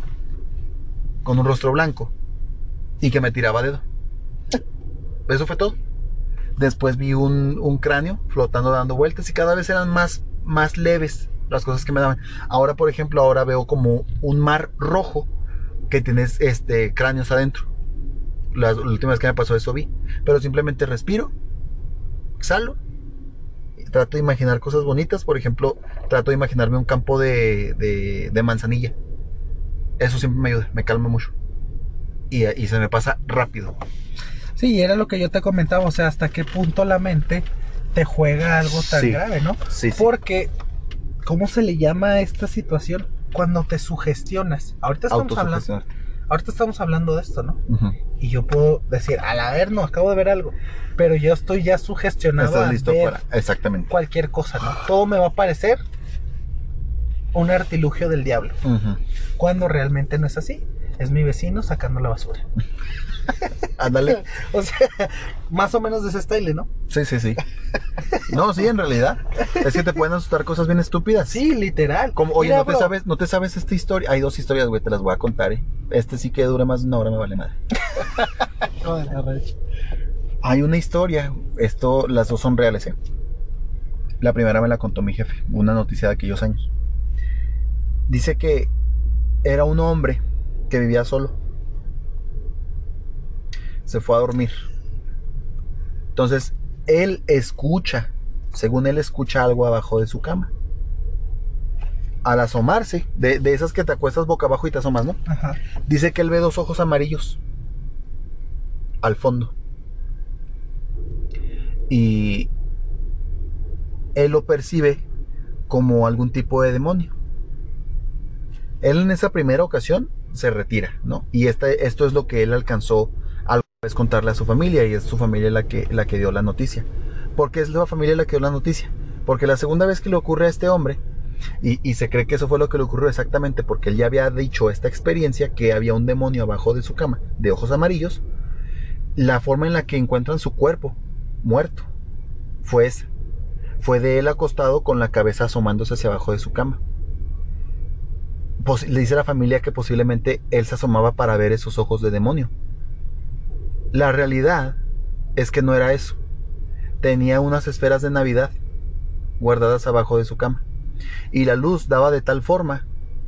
Speaker 2: Con un rostro blanco. Y que me tiraba dedo. Eso fue todo. Después vi un, un cráneo flotando dando vueltas y cada vez eran más, más leves las cosas que me daban. Ahora, por ejemplo, ahora veo como un mar rojo que tienes este cráneos adentro. La, última vez que me pasó eso vi. Pero simplemente respiro, exhalo, trato de imaginar cosas bonitas. Por ejemplo, trato de imaginarme un campo de, de, de manzanilla. Eso siempre me ayuda, me calma mucho. Y, y se me pasa rápido.
Speaker 3: Sí, era lo que yo te comentaba, o sea, hasta qué punto la mente te juega algo tan
Speaker 2: Sí.
Speaker 3: grave, ¿no?
Speaker 2: Sí, sí.
Speaker 3: Porque, ¿cómo se le llama a esta situación? Cuando te sugestionas. Ahorita estamos, hablando. Ahorita estamos hablando de esto, ¿no?
Speaker 2: Ujú.
Speaker 3: Y yo puedo decir, a la ver, no, acabo de ver algo. Pero yo estoy ya sugestionado
Speaker 2: Estás
Speaker 3: a
Speaker 2: listo para. Exactamente.
Speaker 3: cualquier cosa, ¿no? Todo me va a parecer un artilugio del diablo. Cuando realmente no es así. Es mi vecino sacando la basura.
Speaker 2: Ándale.
Speaker 3: O sea, más o menos de ese style, ¿no?
Speaker 2: Sí, sí, sí. No, sí, en realidad. Es que te pueden asustar cosas bien estúpidas.
Speaker 3: Sí, literal.
Speaker 2: Como, oye,
Speaker 3: Mira,
Speaker 2: ¿no te
Speaker 3: bro,
Speaker 2: sabes, no te sabes esta historia? Hay dos historias, güey, te las voy a contar, eh. Este sí que dura más de una hora, me vale madre.
Speaker 3: Joder.
Speaker 2: Hay una historia, esto, las dos son reales, eh. La primera me la contó mi jefe, una noticia de aquellos años. Dice que era un hombre que vivía solo. Se fue a dormir. Entonces, él escucha, según él escucha algo abajo de su cama. Al asomarse, de, de esas que te acuestas boca abajo y te asomas, ¿no?
Speaker 3: Ajá.
Speaker 2: Dice que él ve dos ojos amarillos al fondo. Y él lo percibe como algún tipo de demonio. Él en esa primera ocasión se retira, ¿no? Y este, esto es lo que él alcanzó vez contarle a su familia y es su familia la que, la que dio la noticia. ¿Por qué es la familia la que dio la noticia? Porque la segunda vez que le ocurre a este hombre, y, y, se cree que eso fue lo que le ocurrió exactamente porque él ya había dicho esta experiencia que había un demonio abajo de su cama, de ojos amarillos, la forma en la que encuentran su cuerpo muerto fue esa. Fue de él acostado con la cabeza asomándose hacia abajo de su cama. le dice a la familia que posiblemente él se asomaba para ver esos ojos de demonio. La realidad es que no era eso. Tenía unas esferas de Navidad guardadas abajo de su cama. Y la luz daba de tal forma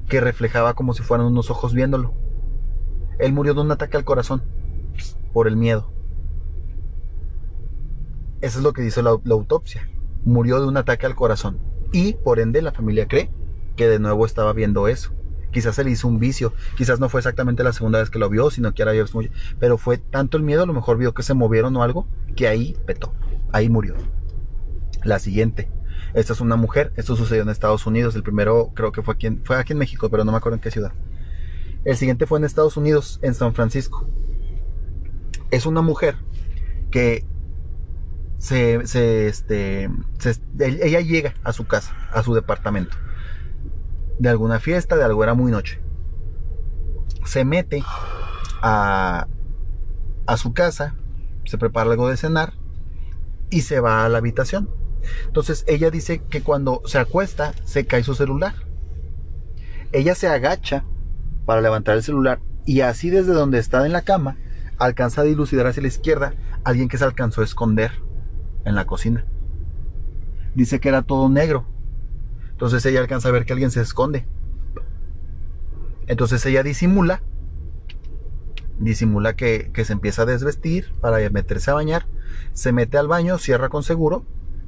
Speaker 2: que reflejaba como si fueran unos ojos viéndolo. Él murió de un ataque al corazón por el miedo. Eso es lo que dice la, la, autopsia. Murió de un ataque al corazón. Y por ende la familia cree que de nuevo estaba viendo eso. Quizás se le hizo un vicio. Quizás no fue exactamente la segunda vez que lo vio, sino que ahora vio Pero fue tanto el miedo, a lo mejor vio que se movieron o algo, que ahí petó. Ahí murió. La siguiente. Esta es una mujer. Esto sucedió en Estados Unidos. El primero creo que fue aquí en, fue aquí en México, pero no me acuerdo en qué ciudad. El siguiente fue en Estados Unidos, en San Francisco. Es una mujer que se, se, este, se, ella llega a su casa, a su departamento, de alguna fiesta, de algo era muy noche. Se mete a, a su casa, se prepara algo de cenar y se va a la habitación. Entonces ella dice que cuando se acuesta se cae su celular. Ella se agacha para levantar el celular y así desde donde está en la cama alcanza a dilucidar hacia la izquierda alguien que se alcanzó a esconder en la cocina. Dice que era todo negro. Entonces ella alcanza a ver que alguien se esconde. Entonces ella disimula. Disimula que, se empieza a desvestir para meterse a bañar. Se mete al baño, cierra con seguro.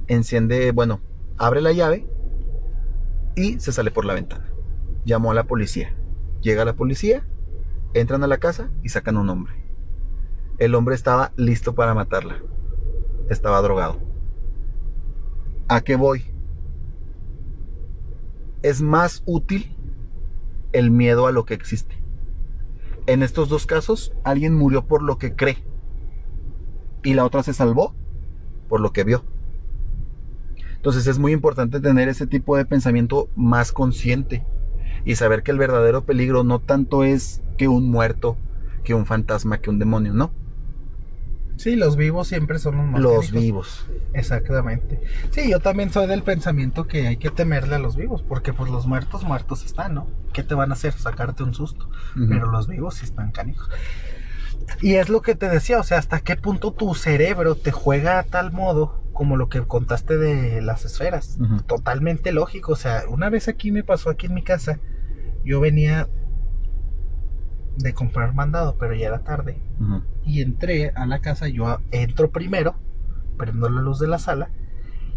Speaker 2: Enciende, bueno, abre la llave. Y se sale por la ventana. Llamó a la policía. Llega la policía. Entran a la casa y sacan un hombre. El hombre estaba listo para matarla estaba drogado. ¿A qué voy? Es más útil el miedo a lo que existe. En estos dos casos, alguien murió por lo que cree y la otra se salvó por lo que vio. Entonces es muy importante tener ese tipo de pensamiento más consciente y saber que el verdadero peligro no tanto es que un muerto, que un fantasma, que un demonio, no
Speaker 3: Sí, los vivos siempre son los más
Speaker 2: Los vivos.
Speaker 3: Exactamente. Sí, yo también soy del pensamiento que hay que temerle a los vivos, porque pues los muertos muertos están, ¿no? ¿Qué te van a hacer? Sacarte un susto. Pero los vivos sí están canijos. Y es lo que te decía, o sea, hasta qué punto tu cerebro te juega a tal modo como lo que contaste de las esferas. Totalmente lógico. O sea, una vez aquí me pasó aquí en mi casa, yo venía de comprar mandado, pero ya era tarde. Y entré a la casa, yo entro primero, prendo la luz de la sala,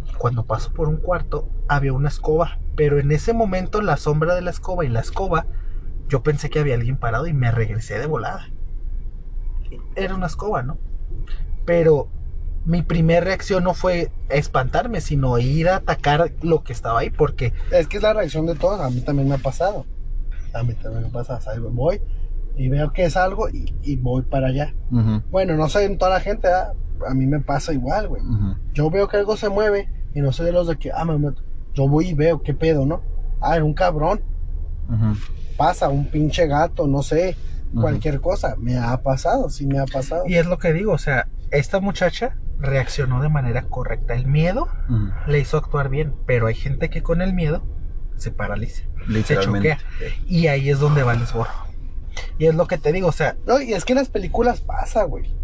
Speaker 3: y cuando paso por un cuarto había una escoba, pero en ese momento la sombra de la escoba y la escoba, yo pensé que había alguien parado y me regresé de volada. Era una escoba, ¿no? Pero mi primera reacción no fue espantarme, sino ir a atacar lo que estaba ahí, porque...
Speaker 1: Es que es la reacción de todos, a mí también me ha pasado. A mí también me pasa, ¿sabes? voy y veo que es algo y, voy para allá. Bueno, no sé en toda la gente, a mí me pasa igual, güey. Yo veo que algo se mueve y no sé de los de que, ah, me meto. Yo voy y veo qué pedo, ¿no? Ah, era un cabrón. Pasa, un pinche gato, no sé, cualquier cosa. Me ha pasado, sí me ha pasado.
Speaker 3: Y es lo que digo, o sea, esta muchacha reaccionó de manera correcta. El miedo le hizo actuar bien, pero hay gente que con el miedo se paraliza, se choquea. Y ahí es donde va el esborro. Y es lo que te digo, o sea.
Speaker 1: No, y es que en las películas pasa, güey.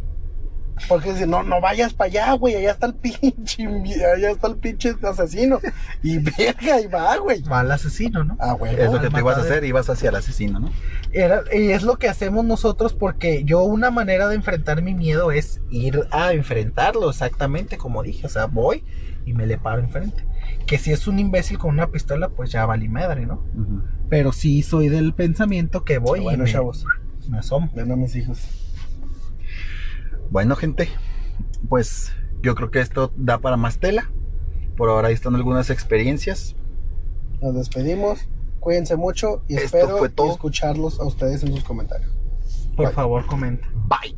Speaker 1: Porque si no, no vayas para allá, güey, allá está el pinche, allá está el pinche asesino. Y verga, y va, güey.
Speaker 3: Va al asesino, ¿no?
Speaker 2: Ah, güey. Es lo que te ibas a hacer, ibas hacia el asesino, ¿no?
Speaker 3: Era, y es lo que hacemos nosotros porque yo una manera de enfrentar mi miedo es ir a enfrentarlo, exactamente como dije. O sea, voy y me le paro enfrente. Que si es un imbécil con una pistola, pues ya vale madre, ¿no? Pero sí soy del pensamiento que voy
Speaker 1: bueno, y me, chavos.
Speaker 3: me asomo.
Speaker 1: Ven a mis hijos.
Speaker 2: Bueno, gente, pues yo creo que esto da para más tela. Por ahora ahí están algunas experiencias.
Speaker 1: Nos despedimos. Cuídense mucho y
Speaker 2: Esto
Speaker 1: espero
Speaker 2: fue todo.
Speaker 1: escucharlos a ustedes en sus comentarios.
Speaker 3: Por
Speaker 1: Bye.
Speaker 3: favor, comenta.
Speaker 2: Bye.